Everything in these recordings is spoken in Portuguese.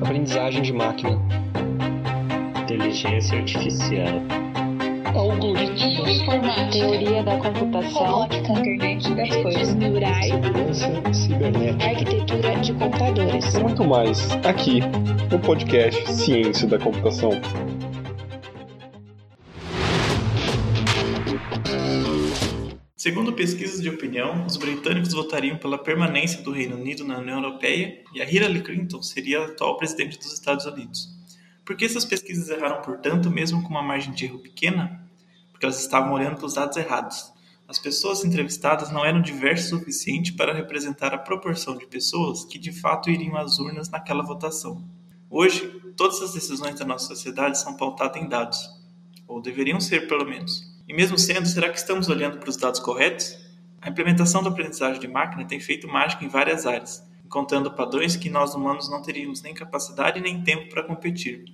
Aprendizagem de máquina. Inteligência artificial. Algoritmos. Informática. Teoria da computação. Robótica. Internet das Redes coisas. neurais. Segurança cibernética. Arquitetura de computadores. E muito mais aqui no podcast Ciência da Computação. Segundo pesquisas de opinião, os britânicos votariam pela permanência do Reino Unido na União Europeia e a Hillary Clinton seria a atual presidente dos Estados Unidos. Por que essas pesquisas erraram, portanto, mesmo com uma margem de erro pequena? Porque elas estavam olhando para os dados errados. As pessoas entrevistadas não eram diversas o suficiente para representar a proporção de pessoas que de fato iriam às urnas naquela votação. Hoje, todas as decisões da nossa sociedade são pautadas em dados, ou deveriam ser pelo menos. E mesmo sendo, será que estamos olhando para os dados corretos? A implementação da aprendizagem de máquina tem feito mágica em várias áreas, encontrando padrões que nós humanos não teríamos nem capacidade nem tempo para competir.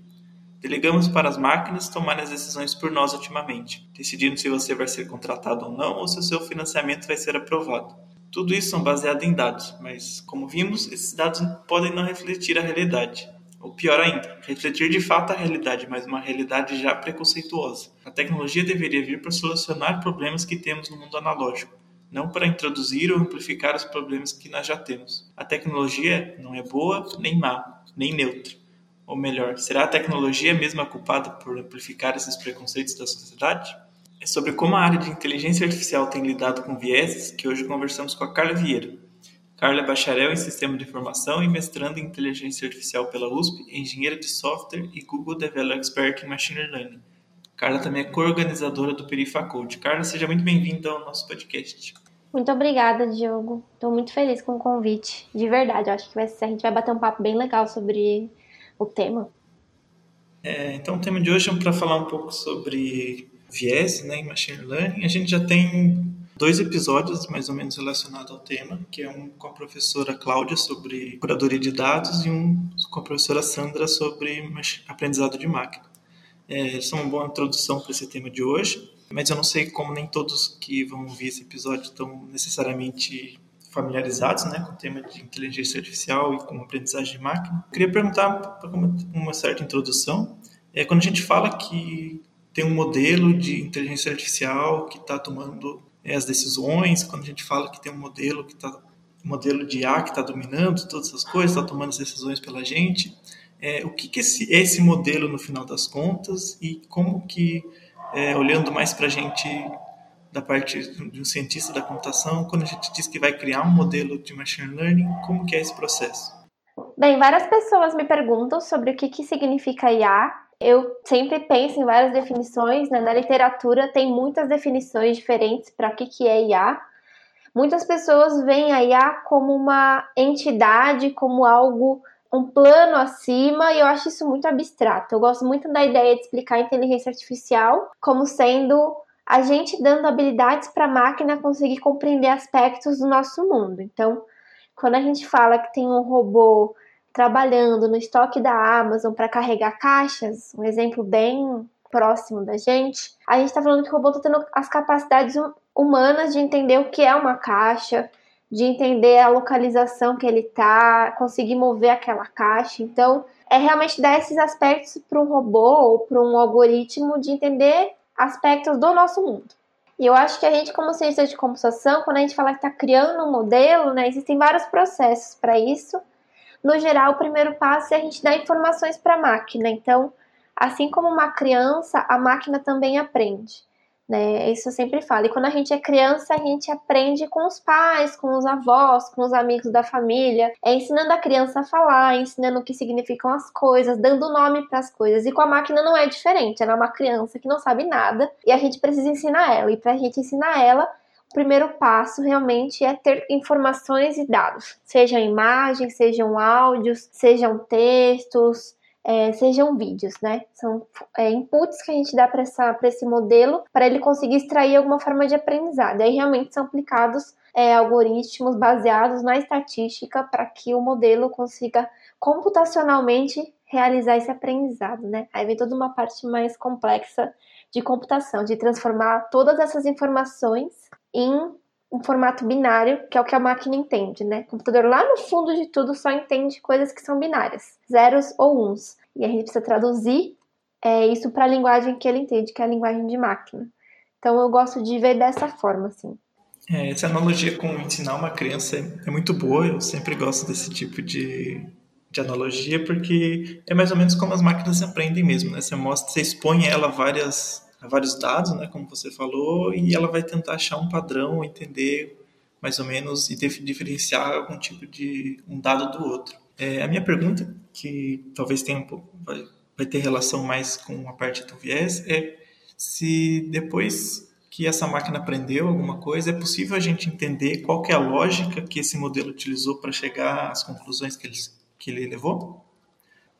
Delegamos para as máquinas tomarem as decisões por nós ultimamente, decidindo se você vai ser contratado ou não ou se o seu financiamento vai ser aprovado. Tudo isso são baseados em dados, mas, como vimos, esses dados podem não refletir a realidade. Ou pior ainda, refletir de fato a realidade, mas uma realidade já preconceituosa. A tecnologia deveria vir para solucionar problemas que temos no mundo analógico, não para introduzir ou amplificar os problemas que nós já temos. A tecnologia não é boa nem má, nem neutra. Ou melhor, será a tecnologia mesmo a culpada por amplificar esses preconceitos da sociedade? É sobre como a área de inteligência artificial tem lidado com vieses que hoje conversamos com a Carla Vieira. Carla é bacharel em Sistema de Informação e mestrando em Inteligência Artificial pela USP, engenheira de software e Google Developer Expert em Machine Learning. Carla também é co-organizadora do Perifacode. Carla, seja muito bem-vinda ao nosso podcast. Muito obrigada, Diogo. Estou muito feliz com o convite. De verdade, eu acho que vai ser, a gente vai bater um papo bem legal sobre o tema. É, então, o tema de hoje é para falar um pouco sobre viés né, em Machine Learning. A gente já tem dois episódios mais ou menos relacionados ao tema, que é um com a professora Cláudia sobre curadoria de dados e um com a professora Sandra sobre aprendizado de máquina. É, são uma boa introdução para esse tema de hoje, mas eu não sei como nem todos que vão ouvir esse episódio estão necessariamente familiarizados né, com o tema de inteligência artificial e com aprendizagem de máquina. Eu queria perguntar, para uma certa introdução, é, quando a gente fala que tem um modelo de inteligência artificial que está tomando é, as decisões, quando a gente fala que tem um modelo que está modelo de IA que está dominando todas essas coisas, está tomando as decisões pela gente, é, o que, que esse, é esse modelo no final das contas e como que, é, olhando mais para a gente da parte de um cientista da computação, quando a gente diz que vai criar um modelo de machine learning, como que é esse processo? Bem, várias pessoas me perguntam sobre o que, que significa IA. Eu sempre penso em várias definições, né? Na literatura tem muitas definições diferentes para o que, que é IA. Muitas pessoas veem a IA como uma entidade, como algo, um plano acima, e eu acho isso muito abstrato. Eu gosto muito da ideia de explicar a inteligência artificial como sendo a gente dando habilidades para a máquina conseguir compreender aspectos do nosso mundo. Então, quando a gente fala que tem um robô trabalhando no estoque da Amazon para carregar caixas, um exemplo bem próximo da gente, a gente está falando que o robô está tendo as capacidades humanas de entender o que é uma caixa, de entender a localização que ele está, conseguir mover aquela caixa. Então, é realmente dar esses aspectos para um robô ou para um algoritmo de entender aspectos do nosso mundo. E eu acho que a gente, como ciência de computação, quando a gente fala que está criando um modelo, né, existem vários processos para isso. No geral, o primeiro passo é a gente dar informações para a máquina. Então, assim como uma criança, a máquina também aprende. Né? Isso eu sempre falo. E quando a gente é criança, a gente aprende com os pais, com os avós, com os amigos da família, é ensinando a criança a falar, ensinando o que significam as coisas, dando nome para as coisas. E com a máquina não é diferente. Ela é uma criança que não sabe nada e a gente precisa ensinar ela. E para a gente ensinar ela, o primeiro passo realmente é ter informações e dados, sejam imagens, sejam áudios, sejam textos é, sejam vídeos, né? São é, inputs que a gente dá para esse modelo para ele conseguir extrair alguma forma de aprendizado. Aí realmente são aplicados é, algoritmos baseados na estatística para que o modelo consiga computacionalmente realizar esse aprendizado, né? Aí vem toda uma parte mais complexa de computação, de transformar todas essas informações em um formato binário, que é o que a máquina entende, né? O computador lá no fundo de tudo só entende coisas que são binárias, zeros ou uns. E a gente precisa traduzir é, isso para a linguagem que ele entende, que é a linguagem de máquina. Então eu gosto de ver dessa forma, assim. É, essa analogia com ensinar uma criança é muito boa, eu sempre gosto desse tipo de, de analogia, porque é mais ou menos como as máquinas aprendem mesmo, né? Você mostra, você expõe ela várias vários dados, né, como você falou, e ela vai tentar achar um padrão, entender mais ou menos e diferenciar algum tipo de um dado do outro. É, a minha pergunta, que talvez tenha um pouco, vai, vai ter relação mais com a parte do viés, é se depois que essa máquina aprendeu alguma coisa, é possível a gente entender qual é a lógica que esse modelo utilizou para chegar às conclusões que ele, que ele levou?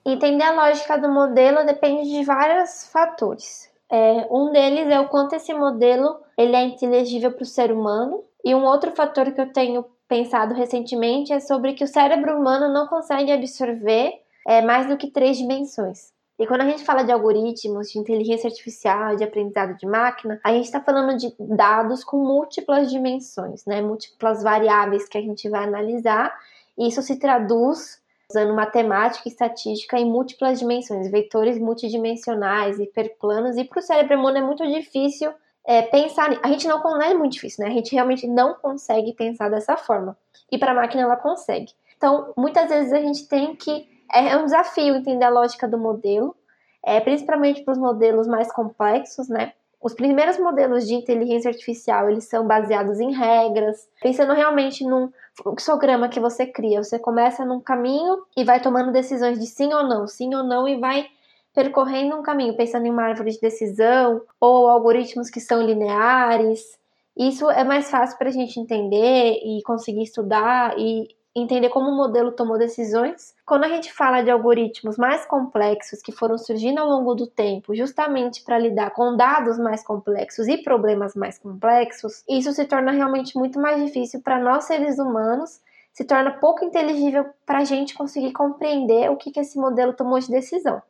Entender a lógica do modelo depende de vários fatores. É, um deles é o quanto esse modelo ele é inteligível para o ser humano. E um outro fator que eu tenho pensado recentemente é sobre que o cérebro humano não consegue absorver é, mais do que três dimensões. E quando a gente fala de algoritmos, de inteligência artificial, de aprendizado de máquina, a gente está falando de dados com múltiplas dimensões, né? múltiplas variáveis que a gente vai analisar. E isso se traduz usando matemática e estatística em múltiplas dimensões, vetores multidimensionais, hiperplanos, e para o cérebro humano é muito difícil é, pensar. A gente não, não é muito difícil, né? A gente realmente não consegue pensar dessa forma. E para a máquina ela consegue. Então, muitas vezes a gente tem que. É, é um desafio entender a lógica do modelo, é, principalmente para os modelos mais complexos, né? Os primeiros modelos de inteligência artificial, eles são baseados em regras, pensando realmente num fluxograma que você cria. Você começa num caminho e vai tomando decisões de sim ou não, sim ou não, e vai percorrendo um caminho, pensando em uma árvore de decisão ou algoritmos que são lineares. Isso é mais fácil para a gente entender e conseguir estudar e entender como o modelo tomou decisões. Quando a gente fala de algoritmos mais complexos que foram surgindo ao longo do tempo, justamente para lidar com dados mais complexos e problemas mais complexos, isso se torna realmente muito mais difícil para nós seres humanos, se torna pouco inteligível para a gente conseguir compreender o que, que esse modelo tomou de decisão.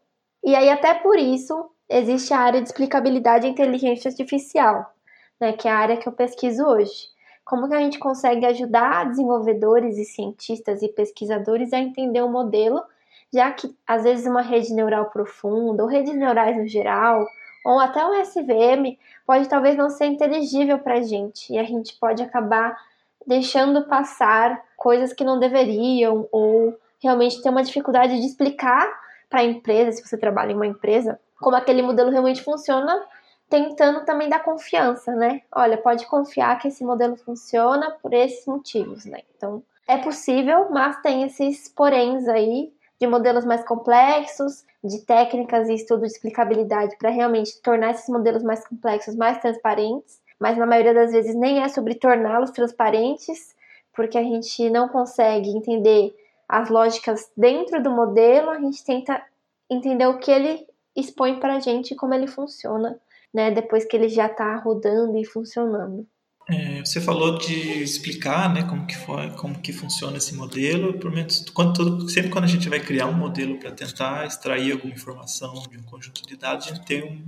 E aí, até por isso, existe a área de explicabilidade e inteligência artificial, né, que é a área que eu pesquiso hoje. Como que a gente consegue ajudar desenvolvedores e cientistas e pesquisadores a entender o modelo, já que às vezes uma rede neural profunda, ou redes neurais no geral, ou até o SVM, pode talvez não ser inteligível para a gente, e a gente pode acabar deixando passar coisas que não deveriam, ou realmente ter uma dificuldade de explicar para a empresa, se você trabalha em uma empresa, como aquele modelo realmente funciona tentando também dar confiança, né? Olha, pode confiar que esse modelo funciona por esses motivos, né? Então, é possível, mas tem esses poréns aí de modelos mais complexos, de técnicas e estudo de explicabilidade para realmente tornar esses modelos mais complexos mais transparentes, mas na maioria das vezes nem é sobre torná-los transparentes, porque a gente não consegue entender as lógicas dentro do modelo, a gente tenta entender o que ele expõe para a gente e como ele funciona né, depois que ele já está rodando e funcionando. É, você falou de explicar, né, como que foi, como que funciona esse modelo. Por menos, quando, sempre quando a gente vai criar um modelo para tentar extrair alguma informação de um conjunto de dados, a gente tem um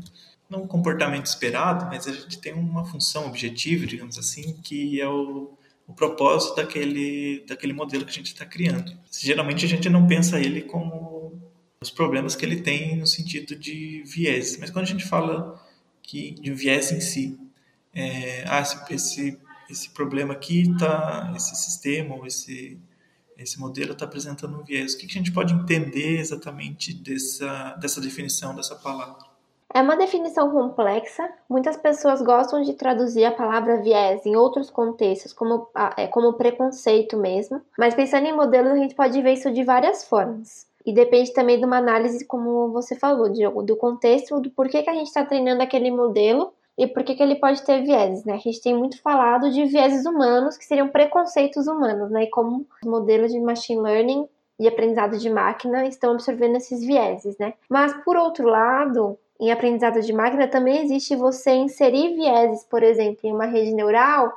não um comportamento esperado, mas a gente tem uma função objetiva, digamos assim, que é o, o propósito daquele daquele modelo que a gente está criando. Geralmente a gente não pensa ele como os problemas que ele tem no sentido de viés, mas quando a gente fala que de viés em si. É, ah, esse, esse, esse problema aqui tá, esse sistema ou esse esse modelo está apresentando um viés. O que, que a gente pode entender exatamente dessa dessa definição dessa palavra? É uma definição complexa. Muitas pessoas gostam de traduzir a palavra viés em outros contextos, como, é, como preconceito mesmo. Mas pensando em modelos, a gente pode ver isso de várias formas. E depende também de uma análise, como você falou, de, do contexto, do porquê que a gente está treinando aquele modelo e por que, que ele pode ter vieses, né? A gente tem muito falado de vieses humanos, que seriam preconceitos humanos, né? E como os modelos de machine learning e aprendizado de máquina estão absorvendo esses vieses, né? Mas, por outro lado, em aprendizado de máquina também existe você inserir vieses, por exemplo, em uma rede neural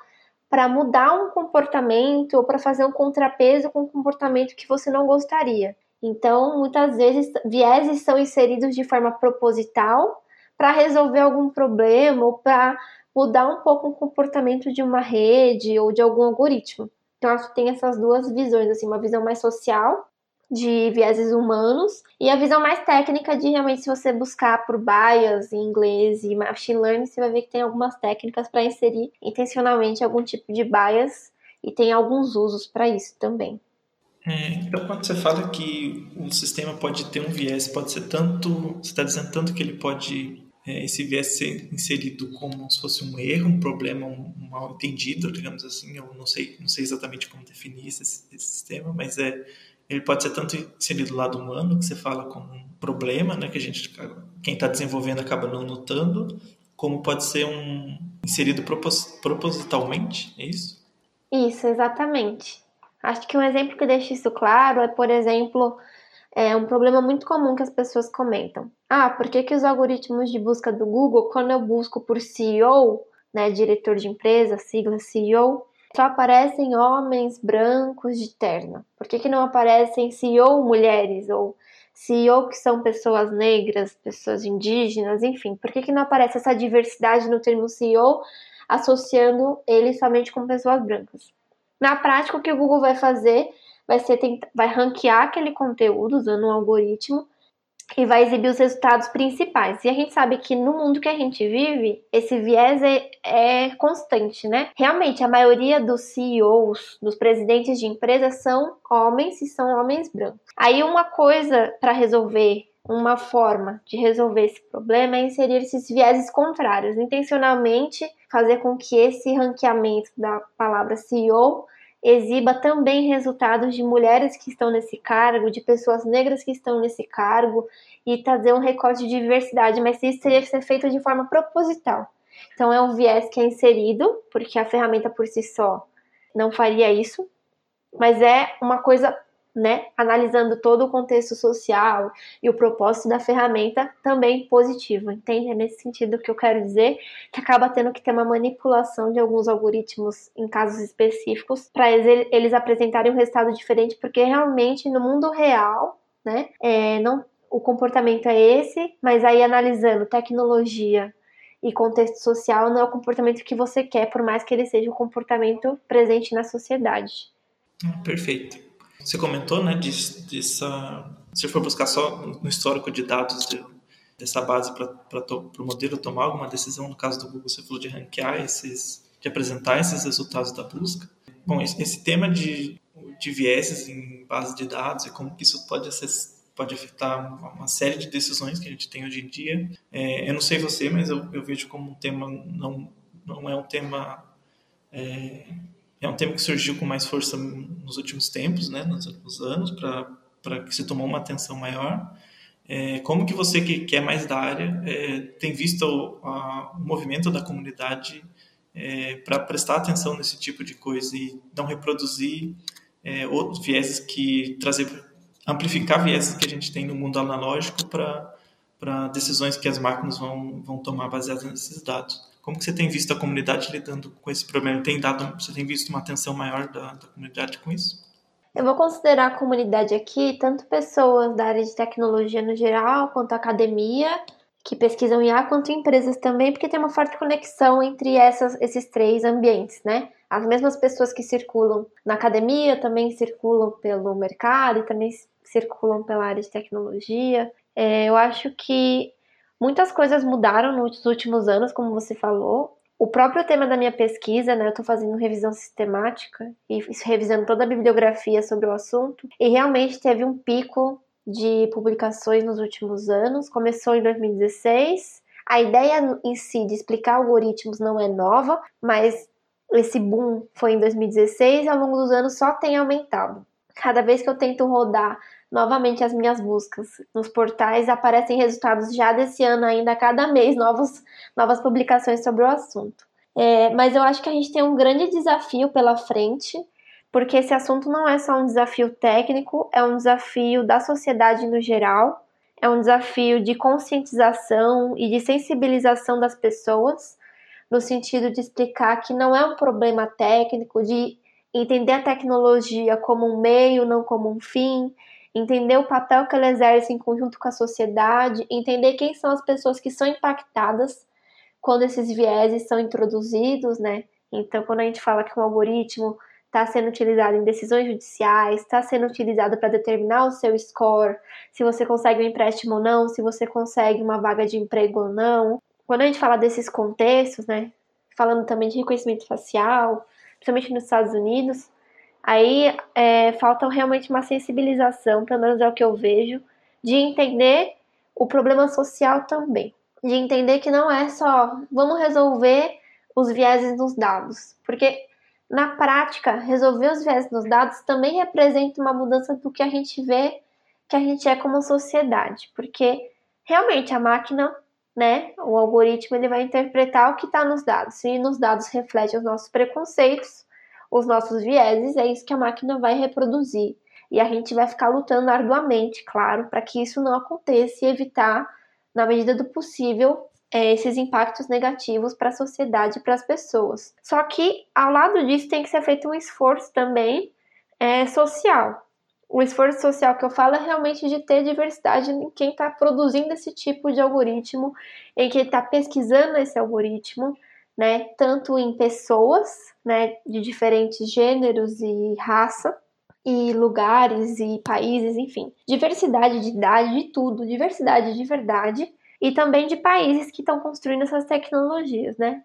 para mudar um comportamento ou para fazer um contrapeso com um comportamento que você não gostaria. Então, muitas vezes, vieses são inseridos de forma proposital para resolver algum problema ou para mudar um pouco o comportamento de uma rede ou de algum algoritmo. Então, acho que tem essas duas visões, assim, uma visão mais social de vieses humanos e a visão mais técnica de realmente se você buscar por bias em inglês e machine learning, você vai ver que tem algumas técnicas para inserir intencionalmente algum tipo de bias e tem alguns usos para isso também. É, então, quando você fala que o sistema pode ter um viés, pode ser tanto, você está dizendo tanto que ele pode é, esse viés ser inserido como se fosse um erro, um problema, um, um mal entendido, digamos assim. Eu não sei, não sei exatamente como definir esse, esse sistema, mas é ele pode ser tanto inserido do lado humano, que você fala como um problema, né, que a gente, quem está desenvolvendo acaba não notando, como pode ser um inserido propos, propositalmente, é isso? Isso, exatamente. Acho que um exemplo que deixa isso claro é, por exemplo, é um problema muito comum que as pessoas comentam. Ah, por que, que os algoritmos de busca do Google, quando eu busco por CEO, né, diretor de empresa, sigla CEO, só aparecem homens brancos de terno? Por que, que não aparecem CEO mulheres ou CEO que são pessoas negras, pessoas indígenas, enfim? Por que, que não aparece essa diversidade no termo CEO associando ele somente com pessoas brancas? Na prática, o que o Google vai fazer vai ser vai ranquear aquele conteúdo usando um algoritmo e vai exibir os resultados principais. E a gente sabe que no mundo que a gente vive, esse viés é, é constante, né? Realmente, a maioria dos CEOs, dos presidentes de empresas, são homens e são homens brancos. Aí, uma coisa para resolver uma forma de resolver esse problema é inserir esses vieses contrários, intencionalmente fazer com que esse ranqueamento da palavra CEO exiba também resultados de mulheres que estão nesse cargo, de pessoas negras que estão nesse cargo e trazer um recorte de diversidade, mas isso teria que ser feito de forma proposital. Então é um viés que é inserido, porque a ferramenta por si só não faria isso, mas é uma coisa né, analisando todo o contexto social e o propósito da ferramenta também positivo, entende? É nesse sentido que eu quero dizer que acaba tendo que ter uma manipulação de alguns algoritmos em casos específicos para eles, apresentarem um resultado diferente, porque realmente no mundo real, né, é, não, o comportamento é esse, mas aí analisando tecnologia e contexto social não é o comportamento que você quer, por mais que ele seja o comportamento presente na sociedade. Perfeito. Você comentou, né, disso, dessa, se for buscar só no histórico de dados de, dessa base para o modelo tomar alguma decisão, no caso do Google, você falou de ranquear esses, de apresentar esses resultados da busca. Bom, esse, esse tema de, de vieses em base de dados e como que isso pode ser pode afetar uma série de decisões que a gente tem hoje em dia. É, eu não sei você, mas eu, eu, vejo como um tema não não é um tema é, é um tema que surgiu com mais força nos últimos tempos, né, nos últimos anos, para que se tomou uma atenção maior. É, como que você que, que é mais da área é, tem visto o, a, o, movimento da comunidade é, para prestar atenção nesse tipo de coisa e não reproduzir é, outros vieses que trazer amplificar vieses que a gente tem no mundo analógico para para decisões que as máquinas vão, vão tomar baseadas nesses dados. Como que você tem visto a comunidade lidando com esse problema? Tem dado, você tem visto uma atenção maior da, da comunidade com isso? Eu vou considerar a comunidade aqui tanto pessoas da área de tecnologia no geral, quanto academia, que pesquisam IA, quanto empresas também, porque tem uma forte conexão entre essas, esses três ambientes, né? As mesmas pessoas que circulam na academia também circulam pelo mercado e também circulam pela área de tecnologia. É, eu acho que Muitas coisas mudaram nos últimos anos, como você falou. O próprio tema da minha pesquisa, né, eu estou fazendo revisão sistemática e revisando toda a bibliografia sobre o assunto, e realmente teve um pico de publicações nos últimos anos. Começou em 2016. A ideia em si de explicar algoritmos não é nova, mas esse boom foi em 2016 e ao longo dos anos só tem aumentado. Cada vez que eu tento rodar novamente as minhas buscas nos portais, aparecem resultados já desse ano ainda, a cada mês, novos, novas publicações sobre o assunto. É, mas eu acho que a gente tem um grande desafio pela frente, porque esse assunto não é só um desafio técnico, é um desafio da sociedade no geral, é um desafio de conscientização e de sensibilização das pessoas, no sentido de explicar que não é um problema técnico, de entender a tecnologia como um meio, não como um fim, entender o papel que ela exerce em conjunto com a sociedade, entender quem são as pessoas que são impactadas quando esses vieses são introduzidos, né? Então, quando a gente fala que um algoritmo está sendo utilizado em decisões judiciais, está sendo utilizado para determinar o seu score, se você consegue um empréstimo ou não, se você consegue uma vaga de emprego ou não. Quando a gente fala desses contextos, né? Falando também de reconhecimento facial, principalmente nos Estados Unidos, aí é, falta realmente uma sensibilização, pelo menos é o que eu vejo, de entender o problema social também. De entender que não é só vamos resolver os vieses nos dados, porque na prática, resolver os vieses nos dados também representa uma mudança do que a gente vê que a gente é como sociedade, porque realmente a máquina, né, o algoritmo, ele vai interpretar o que está nos dados. Se nos dados reflete os nossos preconceitos, os nossos vieses, é isso que a máquina vai reproduzir. E a gente vai ficar lutando arduamente, claro, para que isso não aconteça e evitar, na medida do possível, é, esses impactos negativos para a sociedade e para as pessoas. Só que, ao lado disso, tem que ser feito um esforço também é, social. O esforço social que eu falo é realmente de ter diversidade em quem está produzindo esse tipo de algoritmo, em quem está pesquisando esse algoritmo, né, tanto em pessoas, né, de diferentes gêneros e raça, e lugares e países, enfim, diversidade de idade, de tudo, diversidade de verdade, e também de países que estão construindo essas tecnologias, né?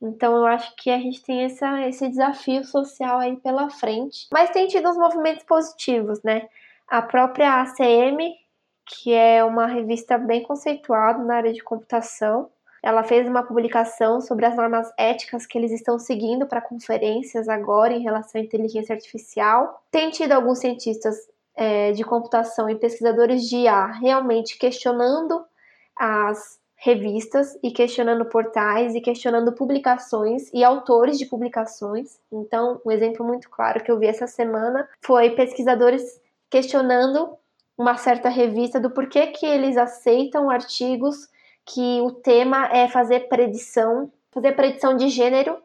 Então eu acho que a gente tem essa, esse desafio social aí pela frente. Mas tem tido uns movimentos positivos, né? A própria ACM, que é uma revista bem conceituada na área de computação, ela fez uma publicação sobre as normas éticas que eles estão seguindo para conferências agora em relação à inteligência artificial. Tem tido alguns cientistas é, de computação e pesquisadores de IA realmente questionando as revistas e questionando portais e questionando publicações e autores de publicações. Então, um exemplo muito claro que eu vi essa semana foi pesquisadores questionando uma certa revista do porquê que eles aceitam artigos que o tema é fazer predição, fazer predição de gênero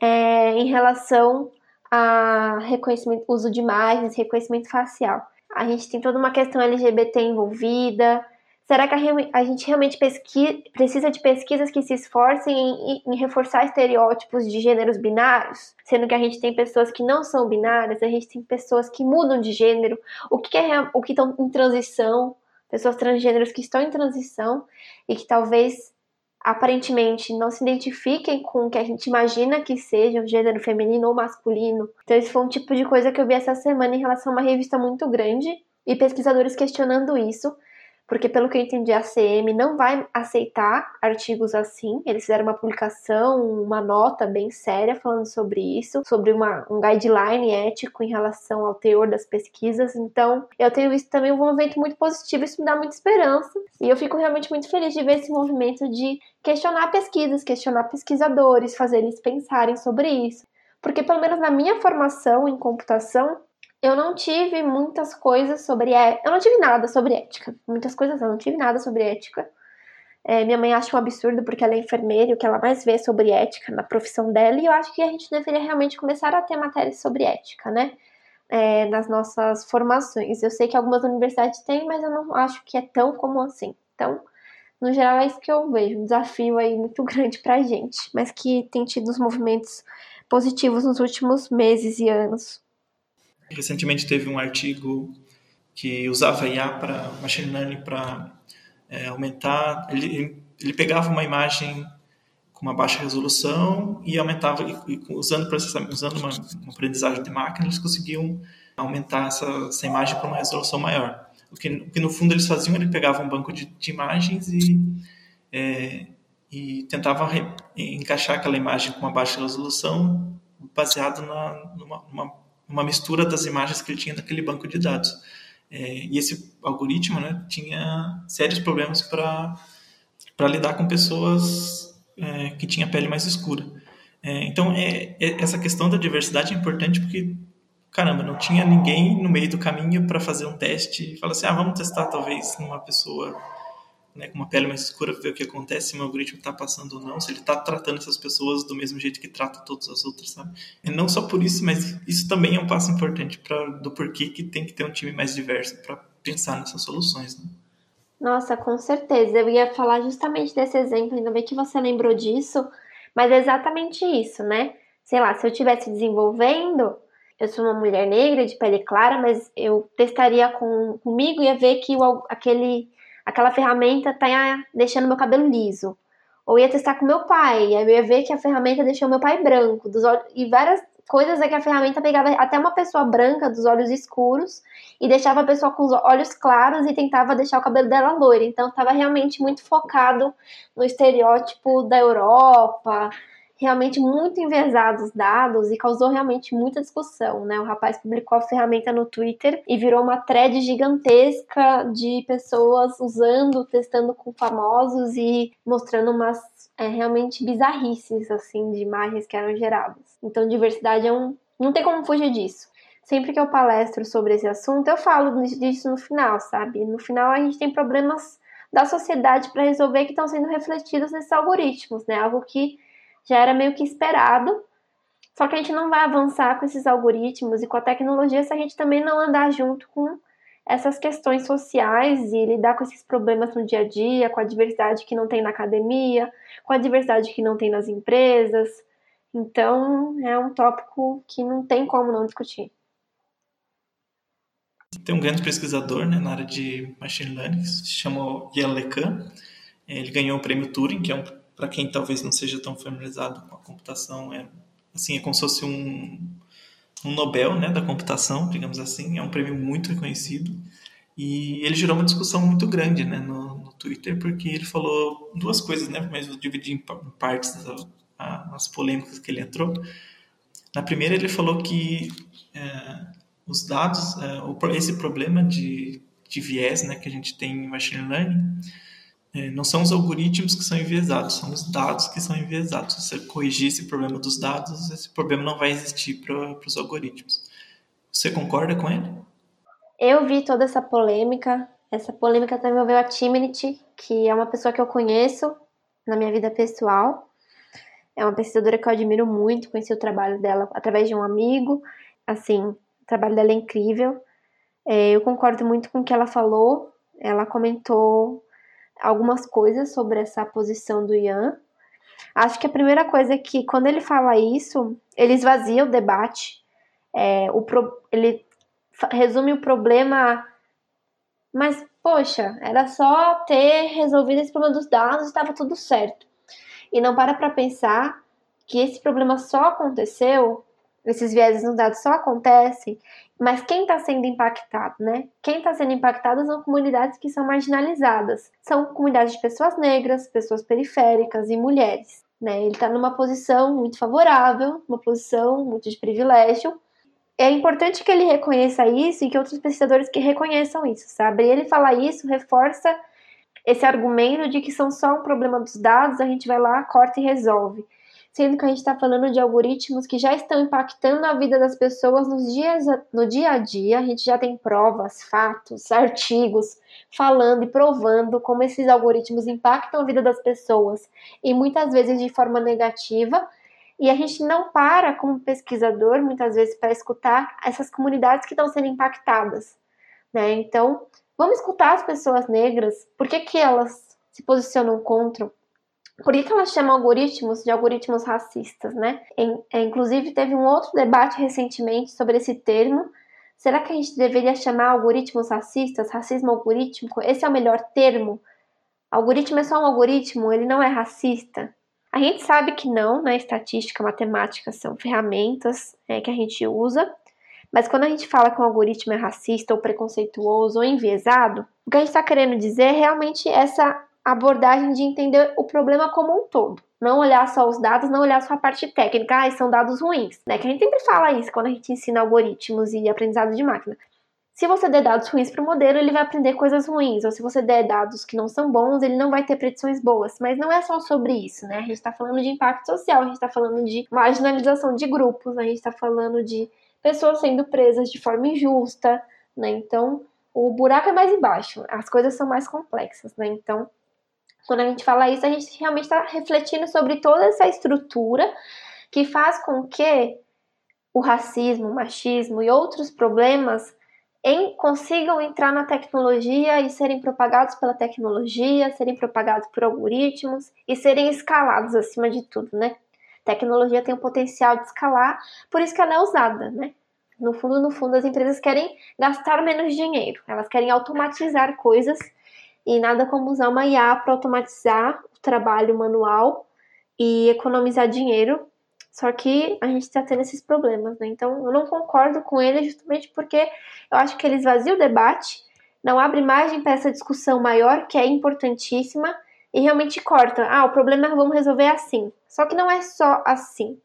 é, em relação a reconhecimento, uso de imagens, reconhecimento facial. A gente tem toda uma questão LGBT envolvida, Será que a, gente realmente precisa de pesquisas que se esforcem em, em, reforçar estereótipos de gêneros binários? Sendo que a gente tem pessoas que não são binárias, a gente tem pessoas que mudam de gênero, o que, é, o que estão em transição, pessoas transgêneros que estão em transição e que talvez aparentemente não se identifiquem com o que a gente imagina que seja o gênero feminino ou masculino. Então, esse foi um tipo de coisa que eu vi essa semana em relação a uma revista muito grande e pesquisadores questionando isso porque pelo que eu entendi, a CM não vai aceitar artigos assim. Eles fizeram uma publicação, uma nota bem séria falando sobre isso, sobre uma, um guideline ético em relação ao teor das pesquisas. Então, eu tenho visto também um movimento muito positivo, isso me dá muita esperança. E eu fico realmente muito feliz de ver esse movimento de questionar pesquisas, questionar pesquisadores, fazer eles pensarem sobre isso. Porque, pelo menos na minha formação em computação, eu não tive muitas coisas sobre ética. Eu não tive nada sobre ética. Muitas coisas eu não tive nada sobre ética. É, minha mãe acha um absurdo porque ela é enfermeira e o que ela mais vê sobre ética na profissão dela. E eu acho que a gente deveria realmente começar a ter matérias sobre ética, né? É, nas nossas formações. Eu sei que algumas universidades têm, mas eu não acho que é tão comum assim. Então, no geral, é isso que eu vejo. Um desafio aí muito grande pra gente, mas que tem tido os movimentos positivos nos últimos meses e anos. Recentemente teve um artigo que usava IA para machine learning para é, aumentar. Ele, ele pegava uma imagem com uma baixa resolução e aumentava, e, usando, usando uma, uma, aprendizagem de máquina, eles conseguiam aumentar essa, essa imagem para uma resolução maior. O que, o que, no fundo eles faziam, ele pegava um banco de, de imagens e, é, e tentavam re, encaixar aquela imagem com uma baixa resolução baseado na, numa, numa uma mistura das imagens que ele tinha daquele banco de dados. É, e esse algoritmo né, tinha sérios problemas para lidar com pessoas é, que tinham pele mais escura. É, então, é, é, essa questão da diversidade é importante porque, caramba, não tinha ninguém no meio do caminho para fazer um teste e falar assim: ah, vamos testar talvez numa pessoa né, com uma pele mais escura, ver o que acontece, se o algoritmo está passando ou não, se ele está tratando essas pessoas do mesmo jeito que trata todas as outras, sabe? E não só por isso, mas isso também é um passo importante para do porquê que tem que ter um time mais diverso para pensar nessas soluções, né? Nossa, com certeza. Eu ia falar justamente desse exemplo, ainda bem que você lembrou disso, mas é exatamente isso, né? Sei lá, se eu estivesse desenvolvendo, eu sou uma mulher negra de pele clara, mas eu testaria com, comigo e ia ver que o, aquele, aquela ferramenta tá deixando meu cabelo liso. Ou ia testar com meu pai, aí eu ia ver que a ferramenta deixou meu pai branco, dos olhos, e várias coisas é que a ferramenta pegava até uma pessoa branca dos olhos escuros e deixava a pessoa com os olhos claros e tentava deixar o cabelo dela loiro. Então estava realmente muito focado no estereótipo da Europa, realmente muito enviesados os dados e causou realmente muita discussão, né? O rapaz publicou a ferramenta no Twitter e virou uma thread gigantesca de pessoas usando, testando com famosos e mostrando umas é, realmente bizarrices, assim, de imagens que eram geradas. Então, diversidade é um... não tem como fugir disso. Sempre que eu palestro sobre esse assunto, eu falo disso no final, sabe? No final, a gente tem problemas da sociedade para resolver que estão sendo refletidos nesses algoritmos, né? Algo que já era meio que esperado. Só que a gente não vai avançar com esses algoritmos e com a tecnologia se a gente também não andar junto com essas questões sociais e lidar com esses problemas no dia a dia, com a diversidade que não tem na academia, com a diversidade que não tem nas empresas. Então, é um tópico que não tem como não discutir. Tem um grande pesquisador né, na área de machine learning, que se chama Yann LeCun. Ele ganhou o prêmio Turing, que é um para quem talvez não seja tão familiarizado com a computação, é assim, é como se fosse um, um Nobel, né, da computação, digamos assim, é um prêmio muito reconhecido. E ele gerou uma discussão muito grande, né, no, no Twitter, porque ele falou duas coisas, né, mas eu dividi em partes as polêmicas que ele entrou. Na primeira ele falou que é, os dados, é, esse problema de, de viés, né, que a gente tem em machine learning, é, não são os algoritmos que são enviesados, são os dados que são enviesados. Se você corrigir esse problema dos dados, esse problema não vai existir para os algoritmos. Você concorda com ele? Eu vi toda essa polêmica. Essa polêmica também envolveu a Timinity, que é uma pessoa que eu conheço na minha vida pessoal. É uma pesquisadora que eu admiro muito, conheci o trabalho dela através de um amigo. Assim, o trabalho dela é incrível. É, eu concordo muito com o que ela falou. Ela comentou algumas coisas sobre essa posição do Ian. Acho que a primeira coisa é que quando ele fala isso, ele esvazia o debate. É, o pro, ele resume o problema, mas poxa, era só ter resolvido esse problema dos dados e estava tudo certo. E não para para pensar que esse problema só aconteceu, esses vieses nos dados só acontecem mas quem está sendo impactado, né? Quem está sendo impactado são comunidades que são marginalizadas. São comunidades de pessoas negras, pessoas periféricas e mulheres. Né? Ele está numa posição muito favorável, uma posição muito de privilégio. É importante que ele reconheça isso e que outros pesquisadores que reconheçam isso, sabe? Ele falar isso reforça esse argumento de que são só um problema dos dados, a gente vai lá, corta e resolve sendo que a gente está falando de algoritmos que já estão impactando a vida das pessoas nos dias, no dia a dia. A gente já tem provas, fatos, artigos falando e provando como esses algoritmos impactam a vida das pessoas e muitas vezes de forma negativa. E a gente não para, como pesquisador, muitas vezes, para escutar essas comunidades que estão sendo impactadas. Né? Então, vamos escutar as pessoas negras, por que, que elas se posicionam contra por que, que elas chamam algoritmos de algoritmos racistas, né? É, inclusive, teve um outro debate recentemente sobre esse termo. Será que a gente deveria chamar algoritmos racistas, racismo algorítmico? Esse é o melhor termo? Algoritmo é só um algoritmo, ele não é racista? A gente sabe que não, né? Estatística, matemática são ferramentas é, que a gente usa, mas quando a gente fala que um algoritmo é racista ou preconceituoso ou enviesado, o que a gente está querendo dizer é realmente essa abordagem de entender o problema como um todo. Não olhar só os dados, não olhar só a parte técnica, ah, são dados ruins, né? Que a gente sempre fala isso quando a gente ensina algoritmos e aprendizado de máquina. Se você der dados ruins para o modelo, ele vai aprender coisas ruins. Ou se você der dados que não são bons, ele não vai ter predições boas. Mas não é só sobre isso, né? A gente está falando de impacto social, a gente está falando de marginalização de grupos, a gente está falando de pessoas sendo presas de forma injusta, né? Então, o buraco é mais embaixo, as coisas são mais complexas, né? Então, quando a gente fala isso, a gente realmente está refletindo sobre toda essa estrutura que faz com que o racismo, o machismo e outros problemas em, consigam entrar na tecnologia e serem propagados pela tecnologia, serem propagados por algoritmos e serem escalados acima de tudo, né? Tecnologia tem o potencial de escalar, por isso que ela é usada, né? No fundo, no fundo, as empresas querem gastar menos dinheiro, elas querem automatizar coisas e nada como usar uma IA para automatizar o trabalho manual e economizar dinheiro. Só que a gente está tendo esses problemas, né? Então eu não concordo com ele justamente porque eu acho que ele esvazia o debate, não abre margem para essa discussão maior, que é importantíssima, e realmente corta. Ah, o problema é vamos resolver assim. Só que não é só assim.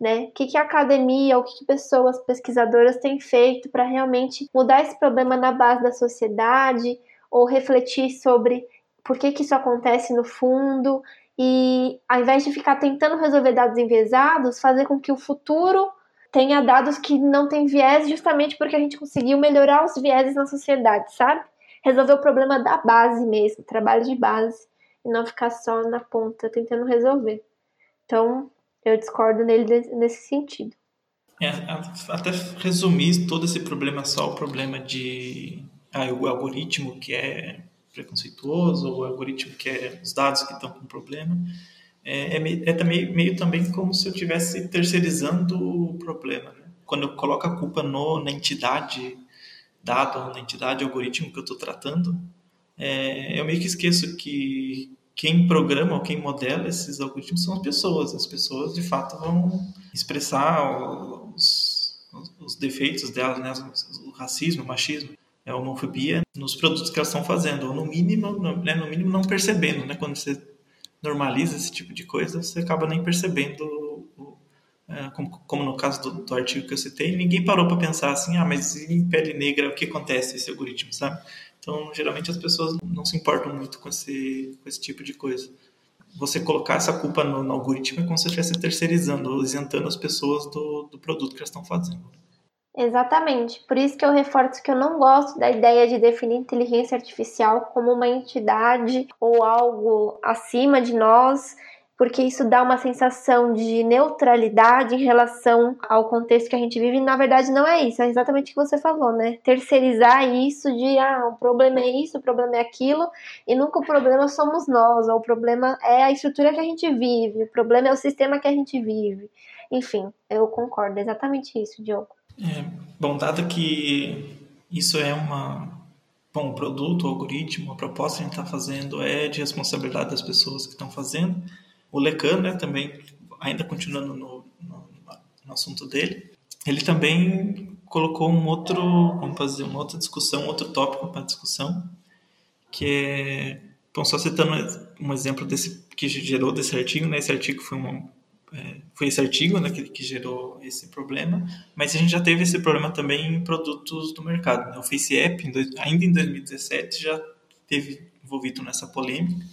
Né? O que, que a academia, o que, que pessoas pesquisadoras têm feito para realmente mudar esse problema na base da sociedade, ou refletir sobre por que, que isso acontece no fundo, e ao invés de ficar tentando resolver dados enviesados, fazer com que o futuro tenha dados que não tem viés, justamente porque a gente conseguiu melhorar os vieses na sociedade, sabe? Resolver o problema da base mesmo, trabalho de base, e não ficar só na ponta tentando resolver. Então, eu discordo nele nesse sentido. É, até resumir todo esse problema só o problema de ah, o algoritmo que é preconceituoso, o algoritmo que é os dados que estão com problema, é, é, é também, meio também como se eu estivesse terceirizando o problema. Né? Quando eu coloco a culpa no, na entidade dado, na entidade algoritmo que eu estou tratando, é, eu meio que esqueço que quem programa ou quem modela esses algoritmos são as pessoas. As pessoas, de fato, vão expressar os, os defeitos delas, né? o racismo, o machismo a homofobia nos produtos que elas estão fazendo, ou no mínimo, no, né, no mínimo não percebendo, né? Quando você normaliza esse tipo de coisa, você acaba nem percebendo, o, é, como, como, no caso do, do, artigo que eu citei, ninguém parou para pensar assim, ah, mas em pele negra o que acontece esse algoritmo, sabe? Então, geralmente as pessoas não se importam muito com esse, com esse tipo de coisa. Você colocar essa culpa no, no algoritmo é como se estivesse terceirizando isentando as pessoas do, do produto que elas estão fazendo. Exatamente. Por isso que eu reforço que eu não gosto da ideia de definir inteligência artificial como uma entidade ou algo acima de nós, porque isso dá uma sensação de neutralidade em relação ao contexto que a gente vive. E, na verdade, não é isso. É exatamente o que você falou, né? Terceirizar isso de ah, o problema é isso, o problema é aquilo, e nunca o problema somos nós, ou o problema é a estrutura que a gente vive, o problema é o sistema que a gente vive. Enfim, eu concordo, é exatamente isso, Diogo. É, bom, dado que isso é uma bom, produto, um algoritmo, a proposta que a gente está fazendo é de responsabilidade das pessoas que estão fazendo. O Lecan, né, também, ainda continuando no, no, no assunto dele, ele também colocou um outro, vamos fazer uma outra discussão, outro tópico para discussão, que é, bom, só citando um exemplo desse que gerou desse artigo, né, esse artigo foi uma foi esse artigo né, que, que, gerou esse problema, mas a gente já teve esse problema também em produtos do mercado. Né? O FaceApp, ainda em 2017, já teve envolvido nessa polêmica,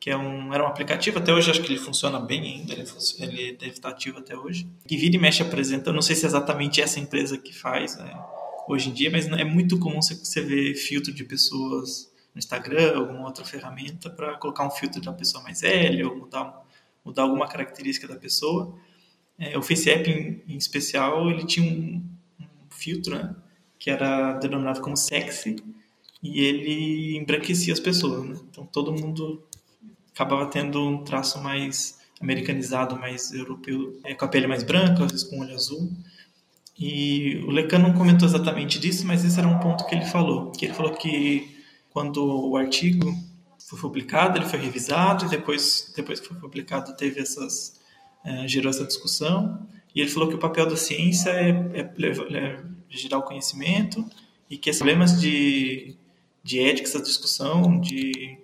que é um, era um aplicativo, até hoje acho que ele funciona bem ainda, ele, ele deve estar ativo até hoje, que vira e mexe apresenta, não sei se é exatamente essa empresa que faz né, hoje em dia, mas é muito comum você, você ver filtro de pessoas no Instagram, alguma outra ferramenta, para colocar um filtro uma pessoa mais velha, ou mudar mudar alguma característica da pessoa. É, o FaceApp, em, em, especial, ele tinha um, um filtro, né, que era denominado como sexy, e ele embranquecia as pessoas. Né? Então, todo mundo acabava tendo um traço mais americanizado, mais europeu, é, com a pele mais branca, às vezes com olho azul. E o Lecan não comentou exatamente disso, mas esse era um ponto que ele falou. Que ele falou que quando o artigo foi publicado, ele foi revisado e depois, depois que foi publicado teve essas é, gerou essa discussão e ele falou que o papel da ciência é, é, é gerar o conhecimento e que esses problemas de, de ética, essa discussão de,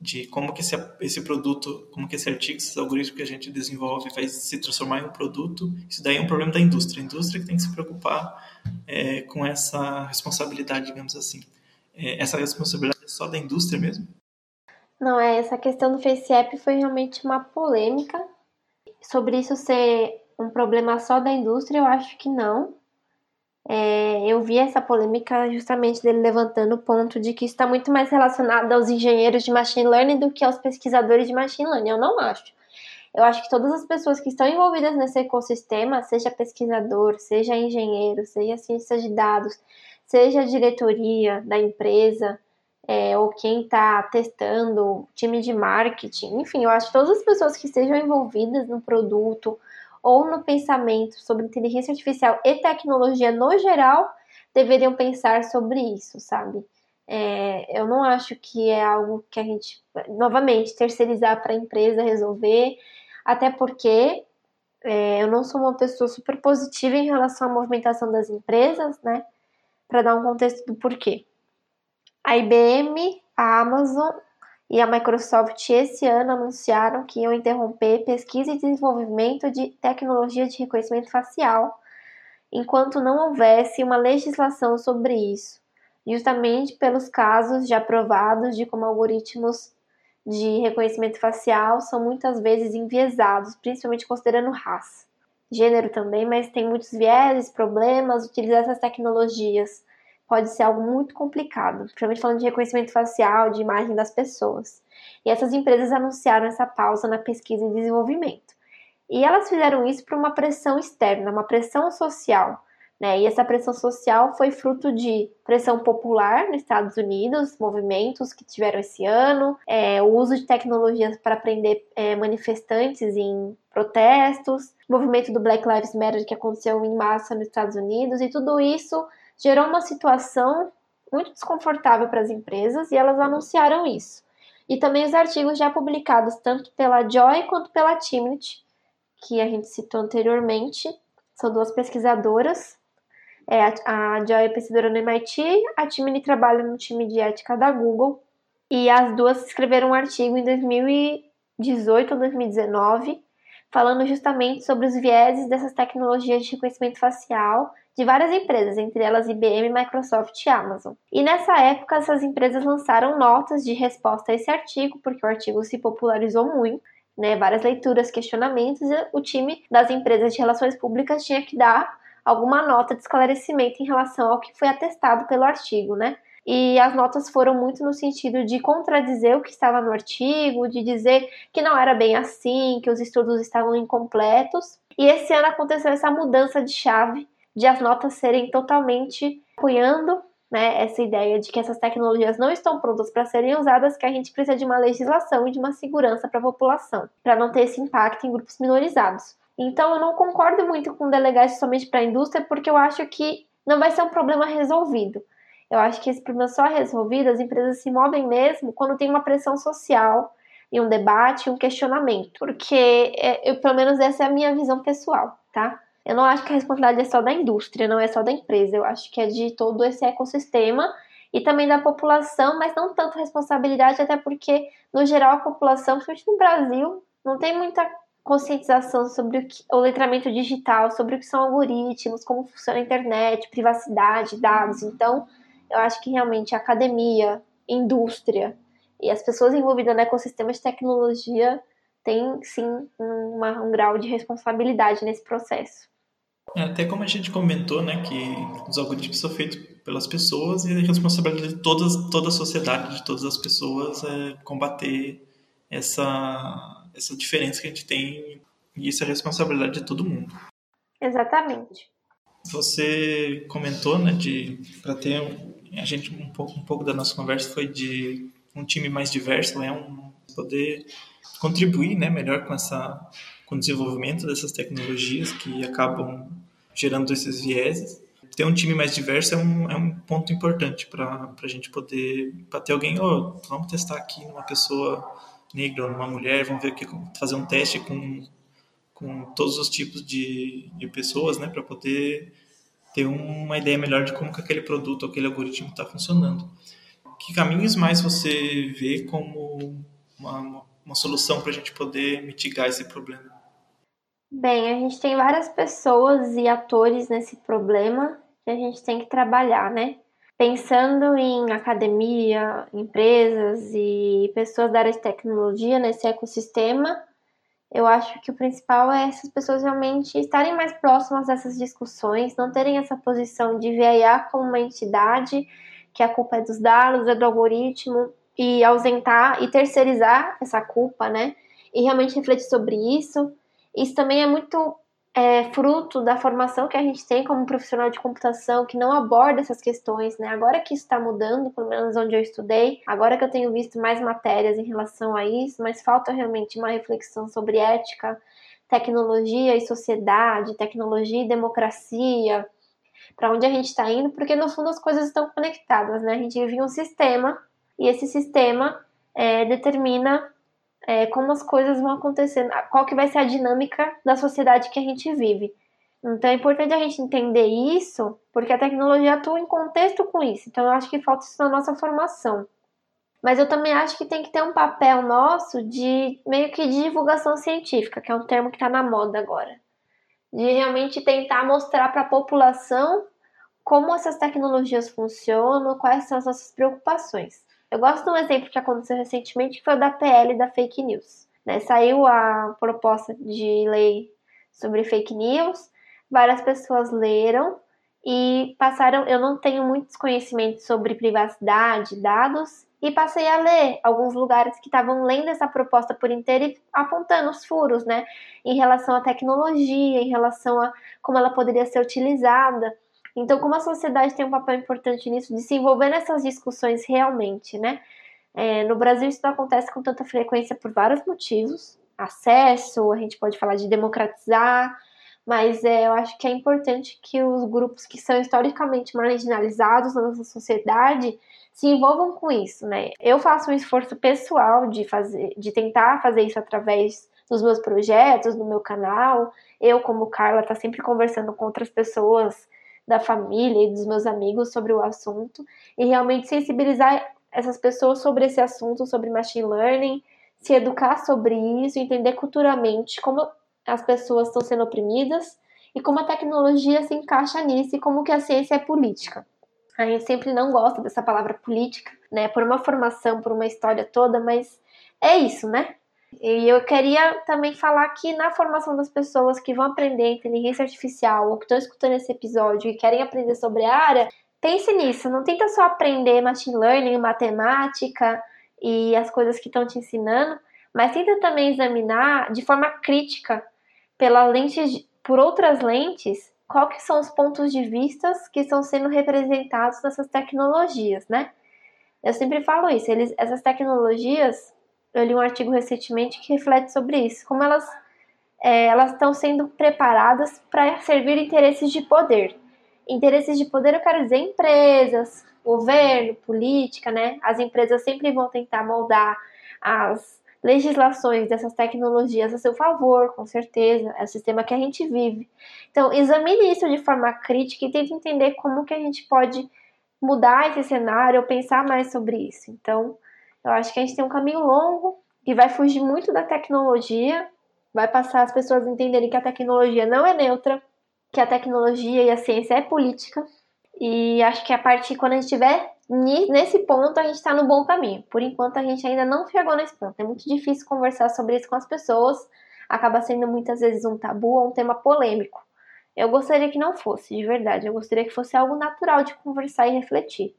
de como que esse, esse produto, como que esse artigo, esses algoritmos que a gente desenvolve vai se transformar em um produto, isso daí é um problema da indústria. A indústria que tem que se preocupar é, com essa responsabilidade, digamos assim. É, essa responsabilidade é só da indústria mesmo? Não, é, essa questão do FaceApp foi realmente uma polêmica. Sobre isso ser um problema só da indústria, eu acho que não. É, eu vi essa polêmica justamente dele levantando o ponto de que está muito mais relacionado aos engenheiros de machine learning do que aos pesquisadores de machine learning. Eu não acho. Eu acho que todas as pessoas que estão envolvidas nesse ecossistema, seja pesquisador, seja engenheiro, seja cientista de dados, seja diretoria da empresa, é, ou quem está testando, time de marketing, enfim, eu acho que todas as pessoas que estejam envolvidas no produto ou no pensamento sobre inteligência artificial e tecnologia no geral deveriam pensar sobre isso, sabe? É, eu não acho que é algo que a gente, novamente, terceirizar para a empresa resolver, até porque é, eu não sou uma pessoa super positiva em relação à movimentação das empresas, né? Para dar um contexto do porquê. A IBM, a Amazon e a Microsoft esse ano anunciaram que iam interromper pesquisa e desenvolvimento de tecnologia de reconhecimento facial, enquanto não houvesse uma legislação sobre isso, justamente pelos casos já provados de como algoritmos de reconhecimento facial são muitas vezes enviesados, principalmente considerando raça. Gênero também, mas tem muitos vieses, problemas, utilizar essas tecnologias pode ser algo muito complicado, principalmente falando de reconhecimento facial, de imagem das pessoas. E essas empresas anunciaram essa pausa na pesquisa e desenvolvimento. E elas fizeram isso por uma pressão externa, uma pressão social. Né? E essa pressão social foi fruto de pressão popular nos Estados Unidos, movimentos que tiveram esse ano, é, o uso de tecnologias para prender é, manifestantes em protestos, movimento do Black Lives Matter que aconteceu em massa nos Estados Unidos, e tudo isso gerou uma situação muito desconfortável para as empresas e elas anunciaram isso. E também os artigos já publicados tanto pela Joy quanto pela Timnit, que a gente citou anteriormente, são duas pesquisadoras. É, a Joy é pesquisadora no MIT, a Timnit trabalha no time de ética da Google. E as duas escreveram um artigo em 2018 ou 2019 falando justamente sobre os vieses dessas tecnologias de reconhecimento facial de várias empresas, entre elas IBM, Microsoft e Amazon. E nessa época, essas empresas lançaram notas de resposta a esse artigo, porque o artigo se popularizou muito, né, várias leituras, questionamentos, e o time das empresas de relações públicas tinha que dar alguma nota de esclarecimento em relação ao que foi atestado pelo artigo, né? E as notas foram muito no sentido de contradizer o que estava no artigo, de dizer que não era bem assim, que os estudos estavam incompletos. E esse ano aconteceu essa mudança de chave de as notas serem totalmente apoiando né, essa ideia de que essas tecnologias não estão prontas para serem usadas, que a gente precisa de uma legislação e de uma segurança para a população, para não ter esse impacto em grupos minorizados. Então, eu não concordo muito com delegar isso somente para a indústria, porque eu acho que não vai ser um problema resolvido. Eu acho que esse problema só é resolvido, as empresas se movem mesmo quando tem uma pressão social e um debate, um questionamento, porque é, eu, pelo menos essa é a minha visão pessoal, tá? Eu não acho que a responsabilidade é só da indústria, não é só da empresa. Eu acho que é de todo esse ecossistema e também da população, mas não tanto responsabilidade, até porque, no geral, a população, principalmente no Brasil, não tem muita conscientização sobre o, que, o letramento digital, sobre o que são algoritmos, como funciona a internet, privacidade, dados. Então, eu acho que realmente a academia, indústria e as pessoas envolvidas no ecossistema de tecnologia têm sim uma, um grau de responsabilidade nesse processo. É, até como a gente comentou, né, que os algoritmos são feitos pelas pessoas e a responsabilidade de todas, toda a sociedade, de todas as pessoas, é combater essa, essa diferença que a gente tem e isso é responsabilidade de todo mundo. Exatamente. Você comentou, né, de para ter a gente um pouco um pouco da nossa conversa foi de um time mais diverso, né, um poder contribuir, né, melhor com essa com o desenvolvimento dessas tecnologias que acabam gerando esses vieses. Ter um time mais diverso é um, é um ponto importante para a gente poder para ter alguém, oh, vamos testar aqui numa pessoa negra numa mulher, vamos ver que fazer um teste com com todos os tipos de, de pessoas, né, para poder ter uma ideia melhor de como que aquele produto, aquele algoritmo está funcionando. Que caminhos mais você vê como uma, uma solução para a gente poder mitigar esse problema? Bem, a gente tem várias pessoas e atores nesse problema que a gente tem que trabalhar, né? Pensando em academia, empresas e pessoas da área de tecnologia nesse ecossistema, eu acho que o principal é essas pessoas realmente estarem mais próximas dessas discussões, não terem essa posição de ver a IA como uma entidade, que a culpa é dos dados, é do algoritmo, e ausentar e terceirizar essa culpa, né? E realmente refletir sobre isso. Isso também é muito é fruto da formação que a gente tem como profissional de computação, que não aborda essas questões, né? Agora que isso está mudando, pelo menos onde eu estudei, agora que eu tenho visto mais matérias em relação a isso, mas falta realmente uma reflexão sobre ética, tecnologia e sociedade, tecnologia e democracia, para onde a gente está indo, porque no fundo as coisas estão conectadas, né? A gente vive um sistema e esse sistema é, determina é, como as coisas vão acontecendo, qual que vai ser a dinâmica da sociedade que a gente vive. Então é importante a gente entender isso, porque a tecnologia atua em contexto com isso. Então eu acho que falta isso na nossa formação. Mas eu também acho que tem que ter um papel nosso de meio que de divulgação científica, que é um termo que está na moda agora. De realmente tentar mostrar para a população como essas tecnologias funcionam, quais são as nossas preocupações. Eu gosto de um exemplo que aconteceu recentemente, que foi o da PL da fake news. Né? Saiu a proposta de lei sobre fake news, várias pessoas leram e passaram. Eu não tenho muitos conhecimentos sobre privacidade, dados, e passei a ler alguns lugares que estavam lendo essa proposta por inteiro e apontando os furos, né, em relação à tecnologia, em relação a como ela poderia ser utilizada. Então, como a sociedade tem um papel importante nisso, de se envolver nessas discussões realmente, né? É, no Brasil isso não acontece com tanta frequência por vários motivos. Acesso, a gente pode falar de democratizar, mas é, eu acho que é importante que os grupos que são historicamente marginalizados na nossa sociedade se envolvam com isso, né? Eu faço um esforço pessoal de fazer, de tentar fazer isso através dos meus projetos, do meu canal. Eu, como Carla, tá sempre conversando com outras pessoas da família e dos meus amigos sobre o assunto e realmente sensibilizar essas pessoas sobre esse assunto, sobre machine learning, se educar sobre isso, entender culturalmente como as pessoas estão sendo oprimidas e como a tecnologia se encaixa nisso e como que a ciência é política. A gente sempre não gosta dessa palavra política, né, por uma formação, por uma história toda, mas é isso, né? E eu queria também falar que na formação das pessoas que vão aprender inteligência artificial ou que estão escutando esse episódio e querem aprender sobre a área, pense nisso. Não tenta só aprender machine learning, matemática e as coisas que estão te ensinando, mas tenta também examinar de forma crítica pela lente, por outras lentes, que são os pontos de vistas que estão sendo representados nessas tecnologias, né? Eu sempre falo isso, eles, essas tecnologias eu li um artigo recentemente que reflete sobre isso, como elas é, elas estão sendo preparadas para servir interesses de poder. Interesses de poder eu quero dizer empresas, governo, política, né? As empresas sempre vão tentar moldar as legislações dessas tecnologias a seu favor, com certeza, é o sistema que a gente vive. Então, examine isso de forma crítica e tente entender como que a gente pode mudar esse cenário ou pensar mais sobre isso. Então, eu acho que a gente tem um caminho longo que vai fugir muito da tecnologia, vai passar as pessoas entenderem que a tecnologia não é neutra, que a tecnologia e a ciência é política. E acho que a partir quando a gente estiver nesse ponto, a gente está no bom caminho. Por enquanto, a gente ainda não chegou nesse ponto. É muito difícil conversar sobre isso com as pessoas. Acaba sendo muitas vezes um tabu ou um tema polêmico. Eu gostaria que não fosse, de verdade. Eu gostaria que fosse algo natural de conversar e refletir.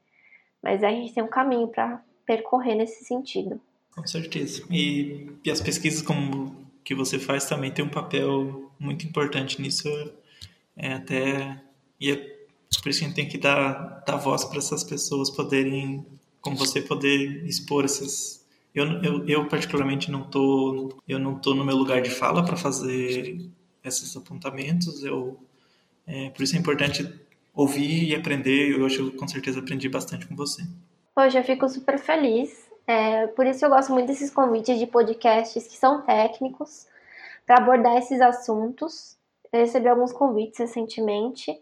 Mas a gente tem um caminho para percorrer nesse sentido. Com certeza. E, e as pesquisas como que você faz também tem um papel muito importante nisso. É até e é por isso que a gente tem que dar, dar voz para essas pessoas poderem, como você poder expor essas. Eu, eu, eu particularmente não tô eu não tô no meu lugar de fala para fazer esses apontamentos. Eu é, por isso é importante ouvir e aprender. Eu acho que com certeza aprendi bastante com você. Hoje eu fico super feliz. É, por isso eu gosto muito desses convites de podcasts que são técnicos para abordar esses assuntos. Eu recebi alguns convites recentemente.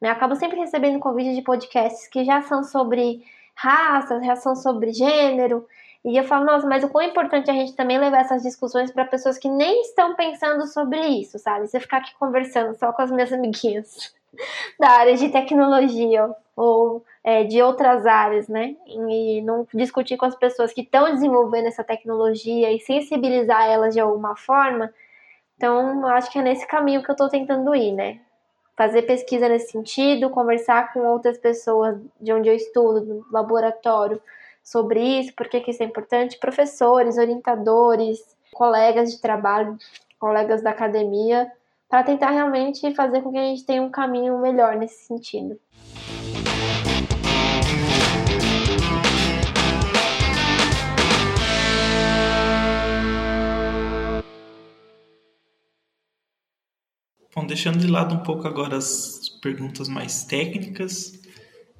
Né? Eu acabo sempre recebendo convites de podcasts que já são sobre raça, já são sobre gênero. E eu falo, nossa, mas o quão importante a gente também levar essas discussões para pessoas que nem estão pensando sobre isso, sabe? Você ficar aqui conversando só com as minhas amiguinhas da área de tecnologia ou é, de outras áreas, né? E não discutir com as pessoas que estão desenvolvendo essa tecnologia e sensibilizar elas de alguma forma. Então, acho que é nesse caminho que eu estou tentando ir, né? Fazer pesquisa nesse sentido, conversar com outras pessoas de onde eu estudo, do laboratório, sobre isso, por que isso é importante, professores, orientadores, colegas de trabalho, colegas da academia, para tentar realmente fazer com que a gente tenha um caminho melhor nesse sentido. Bom, deixando de lado um pouco agora as perguntas mais técnicas,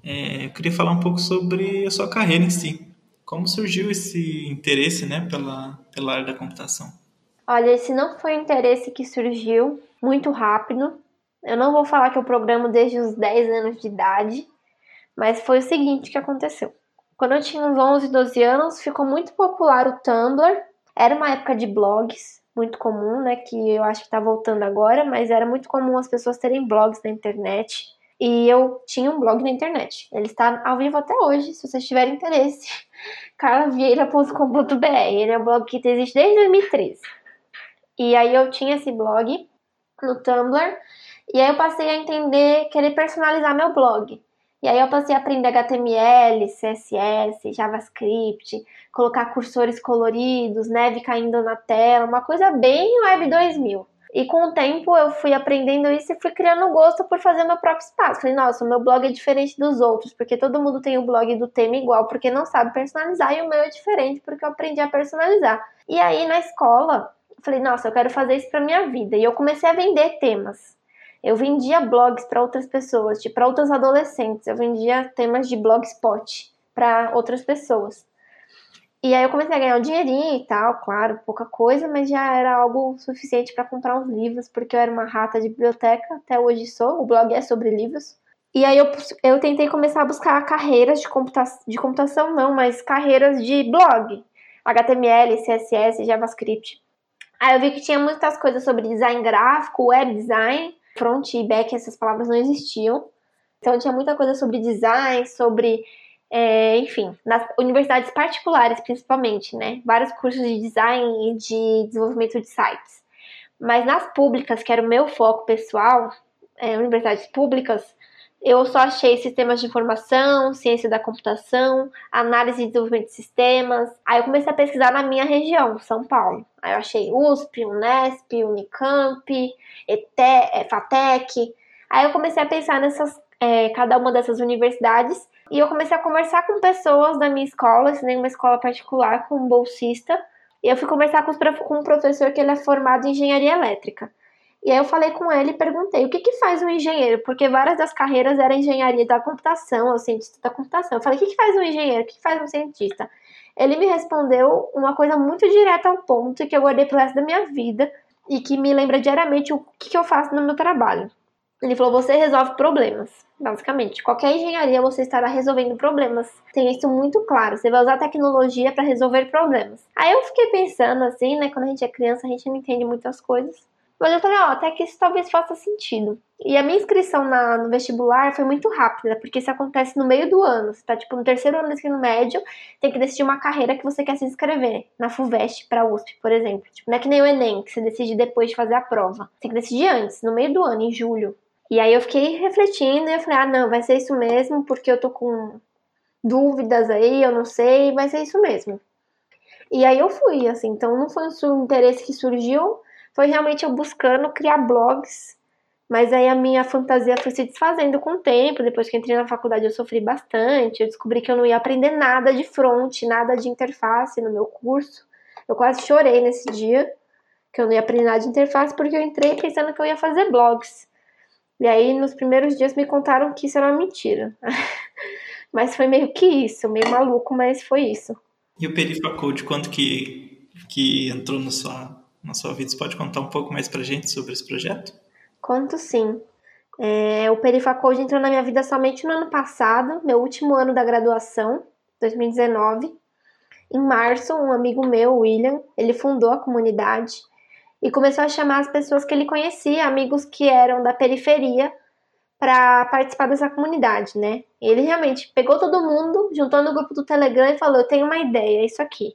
é, eu queria falar um pouco sobre a sua carreira em si. Como surgiu esse interesse né, pela, pela área da computação? Olha, esse não foi um interesse que surgiu muito rápido. Eu não vou falar que eu programo desde os 10 anos de idade, mas foi o seguinte que aconteceu. Quando eu tinha uns 11, 12 anos, ficou muito popular o Tumblr. Era uma época de blogs, muito comum, né? Que eu acho que tá voltando agora, mas era muito comum as pessoas terem blogs na internet. E eu tinha um blog na internet. Ele está ao vivo até hoje, se vocês tiverem interesse. carlavieira.com.br. Ele é um blog que existe desde 2013. E aí eu tinha esse blog no Tumblr. E aí eu passei a entender, querer personalizar meu blog. E aí eu passei a aprender HTML, CSS, JavaScript, colocar cursores coloridos, neve caindo na tela, uma coisa bem Web 2000. E com o tempo eu fui aprendendo isso e fui criando gosto por fazer meu próprio espaço. Falei, nossa, o meu blog é diferente dos outros, porque todo mundo tem o blog do tema igual, porque não sabe personalizar, e o meu é diferente, porque eu aprendi a personalizar. E aí na escola, falei, nossa, eu quero fazer isso pra minha vida. E eu comecei a vender temas. Eu vendia blogs para outras pessoas, tipo, para outros adolescentes. Eu vendia temas de blogspot para outras pessoas. E aí eu comecei a ganhar um dinheirinho e tal, claro, pouca coisa, mas já era algo suficiente para comprar uns livros, porque eu era uma rata de biblioteca, até hoje sou, o blog é sobre livros. E aí eu, eu tentei começar a buscar carreiras de, computa de computação, não, mas carreiras de blog. HTML, CSS, JavaScript. Aí eu vi que tinha muitas coisas sobre design gráfico, web design, front e back, essas palavras não existiam. Então tinha muita coisa sobre design, sobre, é, enfim, nas universidades particulares principalmente, né? Vários cursos de design e de desenvolvimento de sites. Mas nas públicas, que era o meu foco pessoal, é, universidades públicas, eu só achei sistemas de informação, ciência da computação, análise e desenvolvimento de sistemas. Aí eu comecei a pesquisar na minha região, São Paulo. Aí eu achei USP, Unesp, Unicamp, ETE, é, FATEC. Aí eu comecei a pensar nessas, é, cada uma dessas universidades e eu comecei a conversar com pessoas da minha escola, ensinei uma escola particular com um bolsista. E eu fui conversar com, os, com um professor que ele é formado em engenharia elétrica. E aí eu falei com ele e perguntei o que, que faz um engenheiro, porque várias das carreiras eram engenharia da computação, ou cientista da computação. Eu falei, o que, que faz um engenheiro? O que, que faz um cientista? Ele me respondeu uma coisa muito direta ao ponto que eu guardei pro resto da minha vida e que me lembra diariamente o que, que eu faço no meu trabalho. Ele falou: você resolve problemas, basicamente. Qualquer engenharia você estará resolvendo problemas. Tem isso muito claro. Você vai usar tecnologia para resolver problemas. Aí eu fiquei pensando assim, né? Quando a gente é criança, a gente não entende muitas coisas. Mas eu falei, ó, até que isso talvez faça sentido. E a minha inscrição na, no vestibular foi muito rápida, porque isso acontece no meio do ano. Você tá, tipo, no terceiro ano do ensino médio, tem que decidir uma carreira que você quer se inscrever. Na FUVEST pra USP, por exemplo. Tipo, não é que nem o Enem, que você decide depois de fazer a prova. Tem que decidir antes, no meio do ano, em julho. E aí eu fiquei refletindo e eu falei, ah, não, vai ser isso mesmo, porque eu tô com dúvidas aí, eu não sei, vai ser isso mesmo. E aí eu fui, assim, então não foi um interesse que surgiu, foi realmente eu buscando criar blogs. Mas aí a minha fantasia foi se desfazendo com o tempo. Depois que entrei na faculdade, eu sofri bastante. Eu descobri que eu não ia aprender nada de front, nada de interface no meu curso. Eu quase chorei nesse dia, que eu não ia aprender nada de interface, porque eu entrei pensando que eu ia fazer blogs. E aí, nos primeiros dias, me contaram que isso era uma mentira. mas foi meio que isso, meio maluco, mas foi isso. E o Perifacode, quanto que, que entrou na sua na sua vida. Você pode contar um pouco mais pra gente sobre esse projeto? Conto sim. É, o Perifacode entrou na minha vida somente no ano passado, meu último ano da graduação, 2019. Em março, um amigo meu, William, ele fundou a comunidade e começou a chamar as pessoas que ele conhecia, amigos que eram da periferia, para participar dessa comunidade, né? Ele realmente pegou todo mundo, juntou no grupo do Telegram e falou: Eu tenho uma ideia, é isso aqui.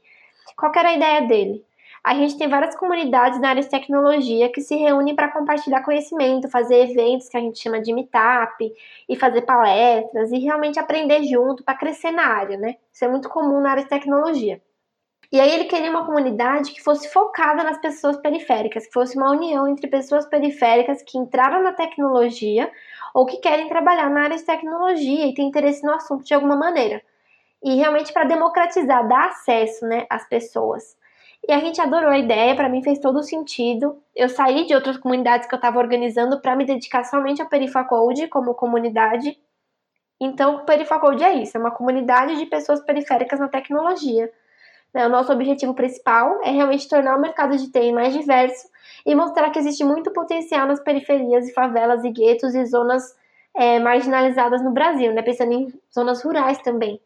Qual era a ideia dele? A gente tem várias comunidades na área de tecnologia que se reúnem para compartilhar conhecimento, fazer eventos que a gente chama de meetup e fazer palestras e realmente aprender junto para crescer na área, né? Isso é muito comum na área de tecnologia. E aí ele queria uma comunidade que fosse focada nas pessoas periféricas, que fosse uma união entre pessoas periféricas que entraram na tecnologia ou que querem trabalhar na área de tecnologia e têm interesse no assunto de alguma maneira. E realmente para democratizar, dar acesso né, às pessoas. E a gente adorou a ideia, para mim fez todo sentido. Eu saí de outras comunidades que eu estava organizando para me dedicar somente ao Perifacode como comunidade. Então, o Perifacode é isso, é uma comunidade de pessoas periféricas na tecnologia. Né? O nosso objetivo principal é realmente tornar o mercado de TI mais diverso e mostrar que existe muito potencial nas periferias e favelas e guetos e zonas é, marginalizadas no Brasil, né? pensando em zonas rurais também.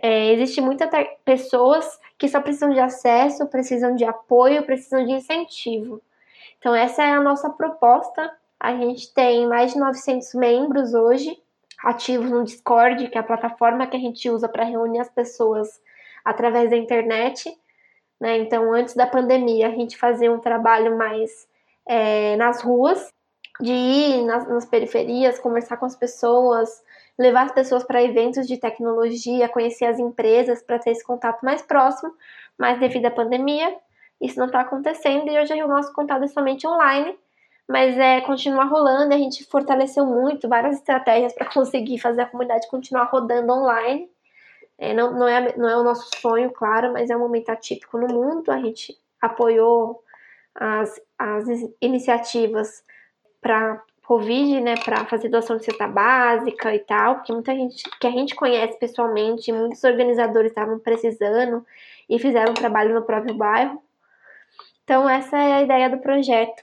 É, existe muitas pessoas que só precisam de acesso, precisam de apoio, precisam de incentivo. Então, essa é a nossa proposta. A gente tem mais de 900 membros hoje, ativos no Discord, que é a plataforma que a gente usa para reunir as pessoas através da internet. Né? Então, antes da pandemia, a gente fazia um trabalho mais é, nas ruas, de ir nas, nas periferias, conversar com as pessoas, levar as pessoas para eventos de tecnologia, conhecer as empresas para ter esse contato mais próximo, mas devido à pandemia, isso não está acontecendo e hoje o nosso contato é somente online, mas é continua rolando, a gente fortaleceu muito várias estratégias para conseguir fazer a comunidade continuar rodando online. É, não, não, é, não é o nosso sonho, claro, mas é um momento atípico no mundo. A gente apoiou as, as iniciativas para Covid, né, para fazer doação de cesta básica e tal, porque muita gente que a gente conhece pessoalmente, muitos organizadores estavam precisando e fizeram um trabalho no próprio bairro. Então, essa é a ideia do projeto.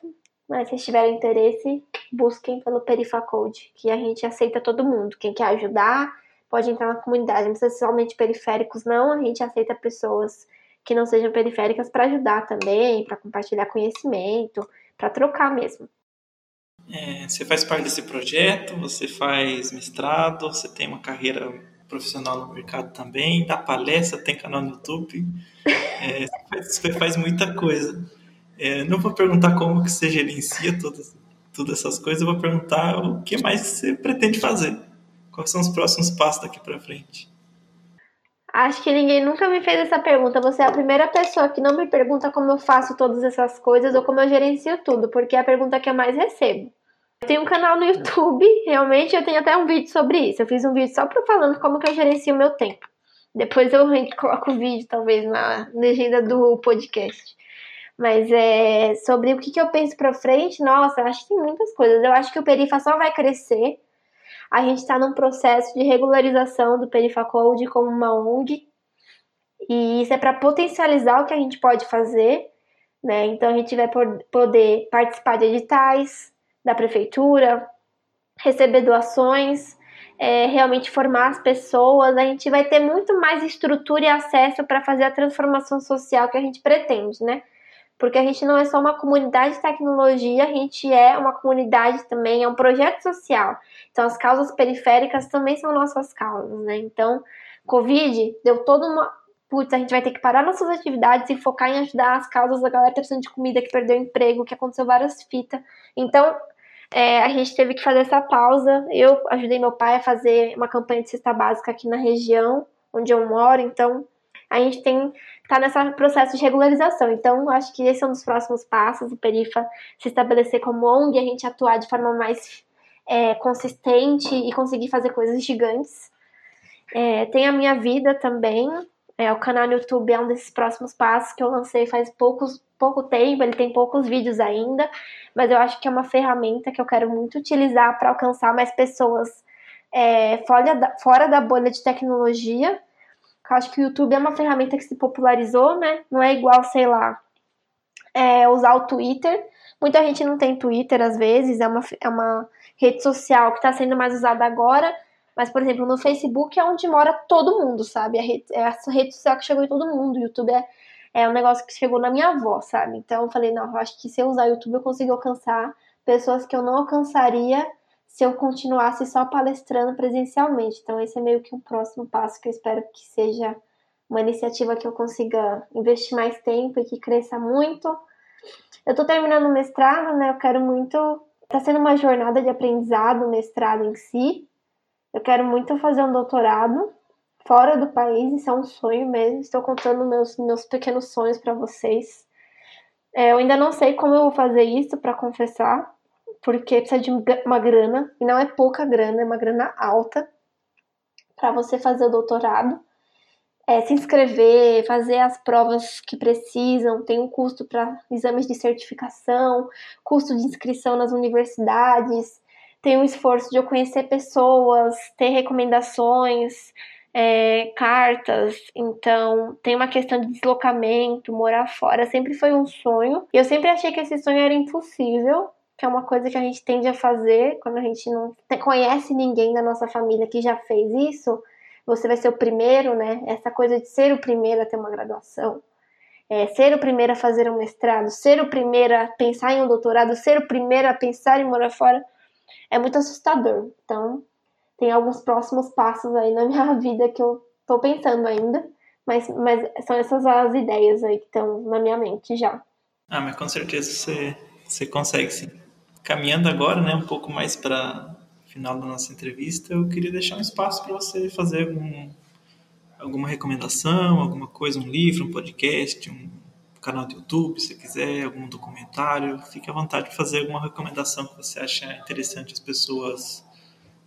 Mas se tiverem interesse, busquem pelo Perifacode, que a gente aceita todo mundo. Quem quer ajudar, pode entrar na comunidade. Não precisa ser somente periféricos, não. A gente aceita pessoas que não sejam periféricas para ajudar também, para compartilhar conhecimento, para trocar mesmo. É, você faz parte desse projeto, você faz mestrado, você tem uma carreira profissional no mercado também, dá palestra, tem canal no YouTube, é, você, faz, você, faz, muita coisa. É, não vou perguntar como que você gerencia todas, todas essas coisas, eu vou perguntar o que mais você pretende fazer. Quais são os próximos passos daqui para frente? Acho que ninguém nunca me fez essa pergunta. Você é a primeira pessoa que não me pergunta como eu faço todas essas coisas ou como eu gerencio tudo, porque é a pergunta que eu mais recebo. Eu tenho um canal no YouTube, realmente eu tenho até um vídeo sobre isso. Eu fiz um vídeo só para falando como que eu gerencio o meu tempo. Depois eu coloco o vídeo, talvez, na legenda do podcast. Mas é sobre o que, que eu penso pra frente, nossa, eu acho que tem muitas coisas. Eu acho que o Perifa só vai crescer a gente está num processo de regularização do Perifacode como uma ONG, e isso é para potencializar o que a gente pode fazer, né? Então a gente vai poder participar de editais da prefeitura, receber doações, é, realmente formar as pessoas, a gente vai ter muito mais estrutura e acesso para fazer a transformação social que a gente pretende, né? Porque a gente não é só uma comunidade de tecnologia, a gente é uma comunidade também, é um projeto social. Então, as causas periféricas também são nossas causas, né? Então, Covid deu toda uma. Putz, a gente vai ter que parar nossas atividades e focar em ajudar as causas da galera que tá precisando de comida, que perdeu emprego, que aconteceu várias fitas. Então, é, a gente teve que fazer essa pausa. Eu ajudei meu pai a fazer uma campanha de cesta básica aqui na região onde eu moro, então a gente tem tá nesse processo de regularização. Então, acho que esse é um dos próximos passos, o Perifa se estabelecer como ONG, a gente atuar de forma mais é, consistente e conseguir fazer coisas gigantes. É, tem a minha vida também, é, o canal no YouTube é um desses próximos passos que eu lancei faz poucos, pouco tempo, ele tem poucos vídeos ainda, mas eu acho que é uma ferramenta que eu quero muito utilizar para alcançar mais pessoas é, fora, da, fora da bolha de tecnologia eu acho que o YouTube é uma ferramenta que se popularizou, né? Não é igual, sei lá, é, usar o Twitter. Muita gente não tem Twitter às vezes, é uma, é uma rede social que está sendo mais usada agora. Mas, por exemplo, no Facebook é onde mora todo mundo, sabe? A rede, é a rede social que chegou em todo mundo. O YouTube é, é um negócio que chegou na minha avó, sabe? Então eu falei, não, eu acho que se eu usar o YouTube eu consigo alcançar pessoas que eu não alcançaria se eu continuasse só palestrando presencialmente. Então, esse é meio que um próximo passo que eu espero que seja uma iniciativa que eu consiga investir mais tempo e que cresça muito. Eu estou terminando o mestrado, né? Eu quero muito. Está sendo uma jornada de aprendizado o mestrado em si. Eu quero muito fazer um doutorado. fora do país, isso é um sonho mesmo. Estou contando meus, meus pequenos sonhos para vocês. É, eu ainda não sei como eu vou fazer isso, para confessar, porque precisa de uma grana, e não é pouca grana, é uma grana alta para você fazer o doutorado. É, se inscrever, fazer as provas que precisam, tem um custo para exames de certificação, custo de inscrição nas universidades, tem um esforço de eu conhecer pessoas, ter recomendações, é, cartas, então tem uma questão de deslocamento, morar fora, sempre foi um sonho. E eu sempre achei que esse sonho era impossível, que é uma coisa que a gente tende a fazer quando a gente não conhece ninguém da nossa família que já fez isso. Você vai ser o primeiro, né? Essa coisa de ser o primeiro a ter uma graduação. É, ser o primeiro a fazer um mestrado, ser o primeiro a pensar em um doutorado, ser o primeiro a pensar em morar fora é muito assustador. Então, tem alguns próximos passos aí na minha vida que eu tô pensando ainda, mas, mas são essas as ideias aí que estão na minha mente já. Ah, mas com certeza você, você consegue sim. Caminhando agora, né, um pouco mais para final da nossa entrevista, eu queria deixar um espaço para você fazer algum, alguma recomendação, alguma coisa, um livro, um podcast, um canal do YouTube, se quiser, algum documentário, fique à vontade de fazer alguma recomendação que você acha interessante as pessoas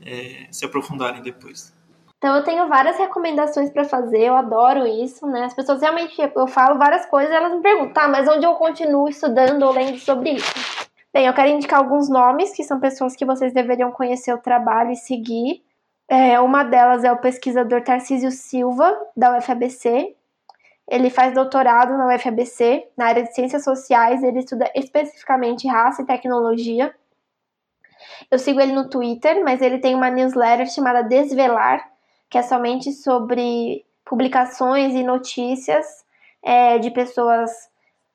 é, se aprofundarem depois. Então eu tenho várias recomendações para fazer, eu adoro isso, né? As pessoas realmente, eu falo várias coisas elas me perguntam, tá, mas onde eu continuo estudando ou lendo sobre isso? Bem, eu quero indicar alguns nomes, que são pessoas que vocês deveriam conhecer o trabalho e seguir. É, uma delas é o pesquisador Tarcísio Silva, da UFABC. Ele faz doutorado na UFABC, na área de ciências sociais, ele estuda especificamente raça e tecnologia. Eu sigo ele no Twitter, mas ele tem uma newsletter chamada Desvelar, que é somente sobre publicações e notícias é, de pessoas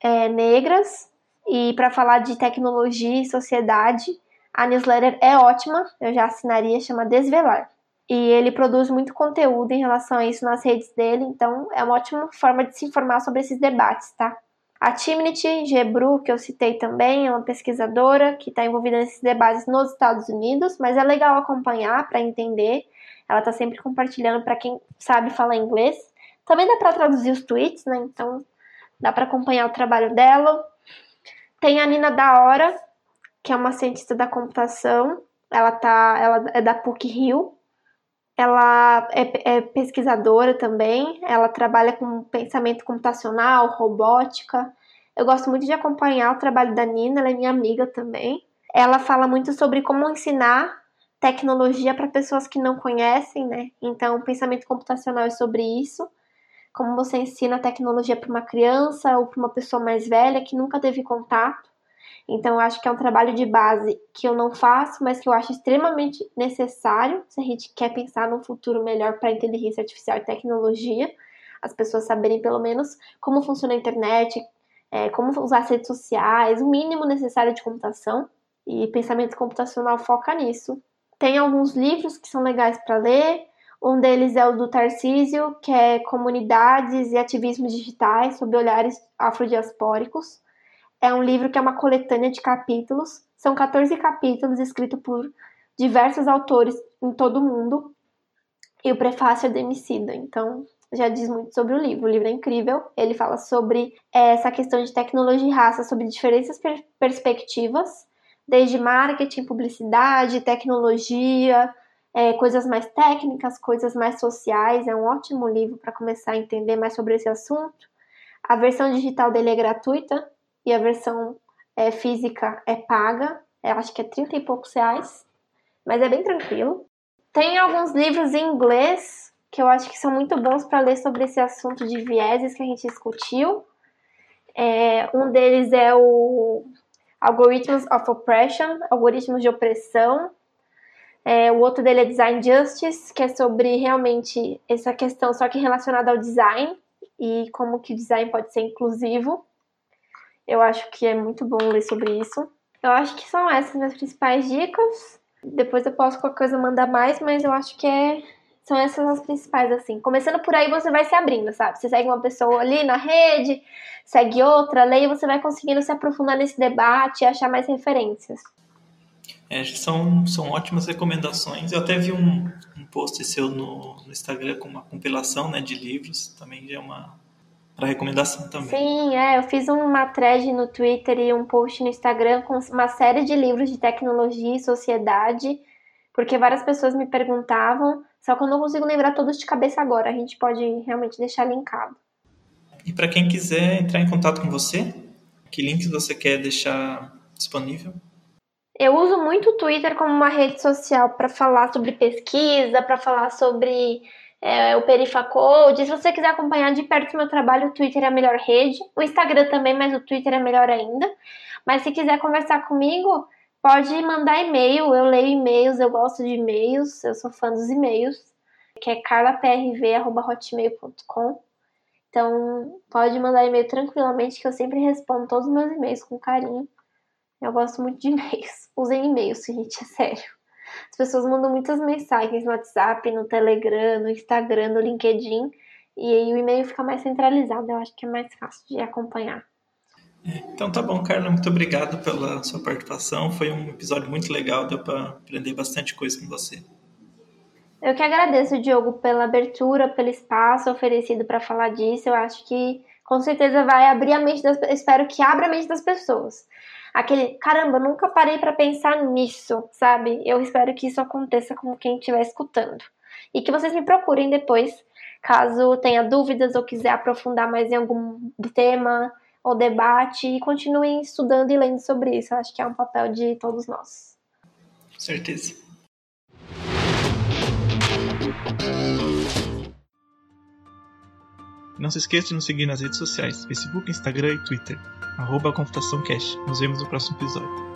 é, negras. E para falar de tecnologia e sociedade, a newsletter é ótima, eu já assinaria, chama Desvelar e ele produz muito conteúdo em relação a isso nas redes dele, então é uma ótima forma de se informar sobre esses debates, tá? A Timnit Gebru, que eu citei também, é uma pesquisadora que está envolvida nesses debates nos Estados Unidos, mas é legal acompanhar para entender. Ela está sempre compartilhando para quem sabe falar inglês. Também dá para traduzir os tweets, né? Então dá para acompanhar o trabalho dela. Tem a Nina da Hora, que é uma cientista da computação. Ela tá, ela é da PUC Rio, ela é, é, pesquisadora também, ela trabalha com pensamento computacional, robótica. Eu gosto muito de acompanhar o trabalho da Nina, ela é minha amiga também. Ela fala muito sobre como ensinar tecnologia para pessoas que não conhecem, né? Então, pensamento computacional é sobre isso. Como você ensina tecnologia para uma criança ou para uma pessoa mais velha que nunca teve contato. Então, eu acho que é um trabalho de base que eu não faço, mas que eu acho extremamente necessário se a gente quer pensar num futuro melhor para inteligência artificial e tecnologia. As pessoas saberem, pelo menos, como funciona a internet, é, como usar as redes sociais, o mínimo necessário de computação. E pensamento computacional foca nisso. Tem alguns livros que são legais para ler. Um deles é o do Tarcísio, que é Comunidades e Ativismos Digitais sob Olhares Afrodiaspóricos. É um livro que é uma coletânea de capítulos. São 14 capítulos escritos por diversos autores em todo o mundo. E o prefácio é de Emicida, então já diz muito sobre o livro. O livro é incrível. Ele fala sobre é, essa questão de tecnologia e raça, sobre diferentes per perspectivas, desde marketing, publicidade, tecnologia, é, coisas mais técnicas, coisas mais sociais. É um ótimo livro para começar a entender mais sobre esse assunto. A versão digital dele é gratuita, e a versão é, física é paga. Eu acho que é 30 e poucos reais, mas é bem tranquilo. Tem alguns livros em inglês que eu acho que são muito bons para ler sobre esse assunto de vieses que a gente discutiu. É, um deles é o Algorithms of Oppression, Algoritmos de Opressão. É, o outro dele é Design Justice, que é sobre realmente essa questão, só que relacionada ao design e como que o design pode ser inclusivo. Eu acho que é muito bom ler sobre isso. Eu acho que são essas as principais dicas. Depois eu posso qualquer coisa mandar mais, mas eu acho que é são essas as principais, assim. Começando por aí, você vai se abrindo, sabe? Você segue uma pessoa ali na rede, segue outra, lê e você vai conseguindo se aprofundar nesse debate e achar mais referências. É, são, são ótimas recomendações. Eu até vi um, um post seu no, no Instagram com uma compilação né, de livros, também é uma para recomendação também. Sim, é, eu fiz uma thread no Twitter e um post no Instagram com uma série de livros de tecnologia e sociedade, porque várias pessoas me perguntavam, só que eu não consigo lembrar todos de cabeça agora, a gente pode realmente deixar linkado. E para quem quiser entrar em contato com você, que links você quer deixar disponível? Eu uso muito o Twitter como uma rede social para falar sobre pesquisa, para falar sobre é, o Perifacode. Se você quiser acompanhar de perto meu trabalho, o Twitter é a melhor rede. O Instagram também, mas o Twitter é melhor ainda. Mas se quiser conversar comigo, pode mandar e-mail. Eu leio e-mails, eu gosto de e-mails, eu sou fã dos e-mails, que é carlaprv.hotmail.com. Então, pode mandar e-mail tranquilamente, que eu sempre respondo todos os meus e-mails com carinho. Eu gosto muito de e-mails. Usem e-mails, gente, é sério. As pessoas mandam muitas mensagens no WhatsApp, no Telegram, no Instagram, no LinkedIn. E aí o e-mail fica mais centralizado. Eu acho que é mais fácil de acompanhar. Então tá bom, Carla. Muito obrigado pela sua participação. Foi um episódio muito legal. Deu para aprender bastante coisa com você. Eu que agradeço, Diogo, pela abertura, pelo espaço oferecido para falar disso. Eu acho que com certeza vai abrir a mente das espero que abra a mente das pessoas aquele caramba, nunca parei para pensar nisso, sabe? Eu espero que isso aconteça com quem estiver escutando. E que vocês me procurem depois, caso tenha dúvidas ou quiser aprofundar mais em algum tema ou debate e continuem estudando e lendo sobre isso. Eu acho que é um papel de todos nós. Certeza. Não se esqueça de nos seguir nas redes sociais, Facebook, Instagram e Twitter arroba. Nos vemos no próximo episódio.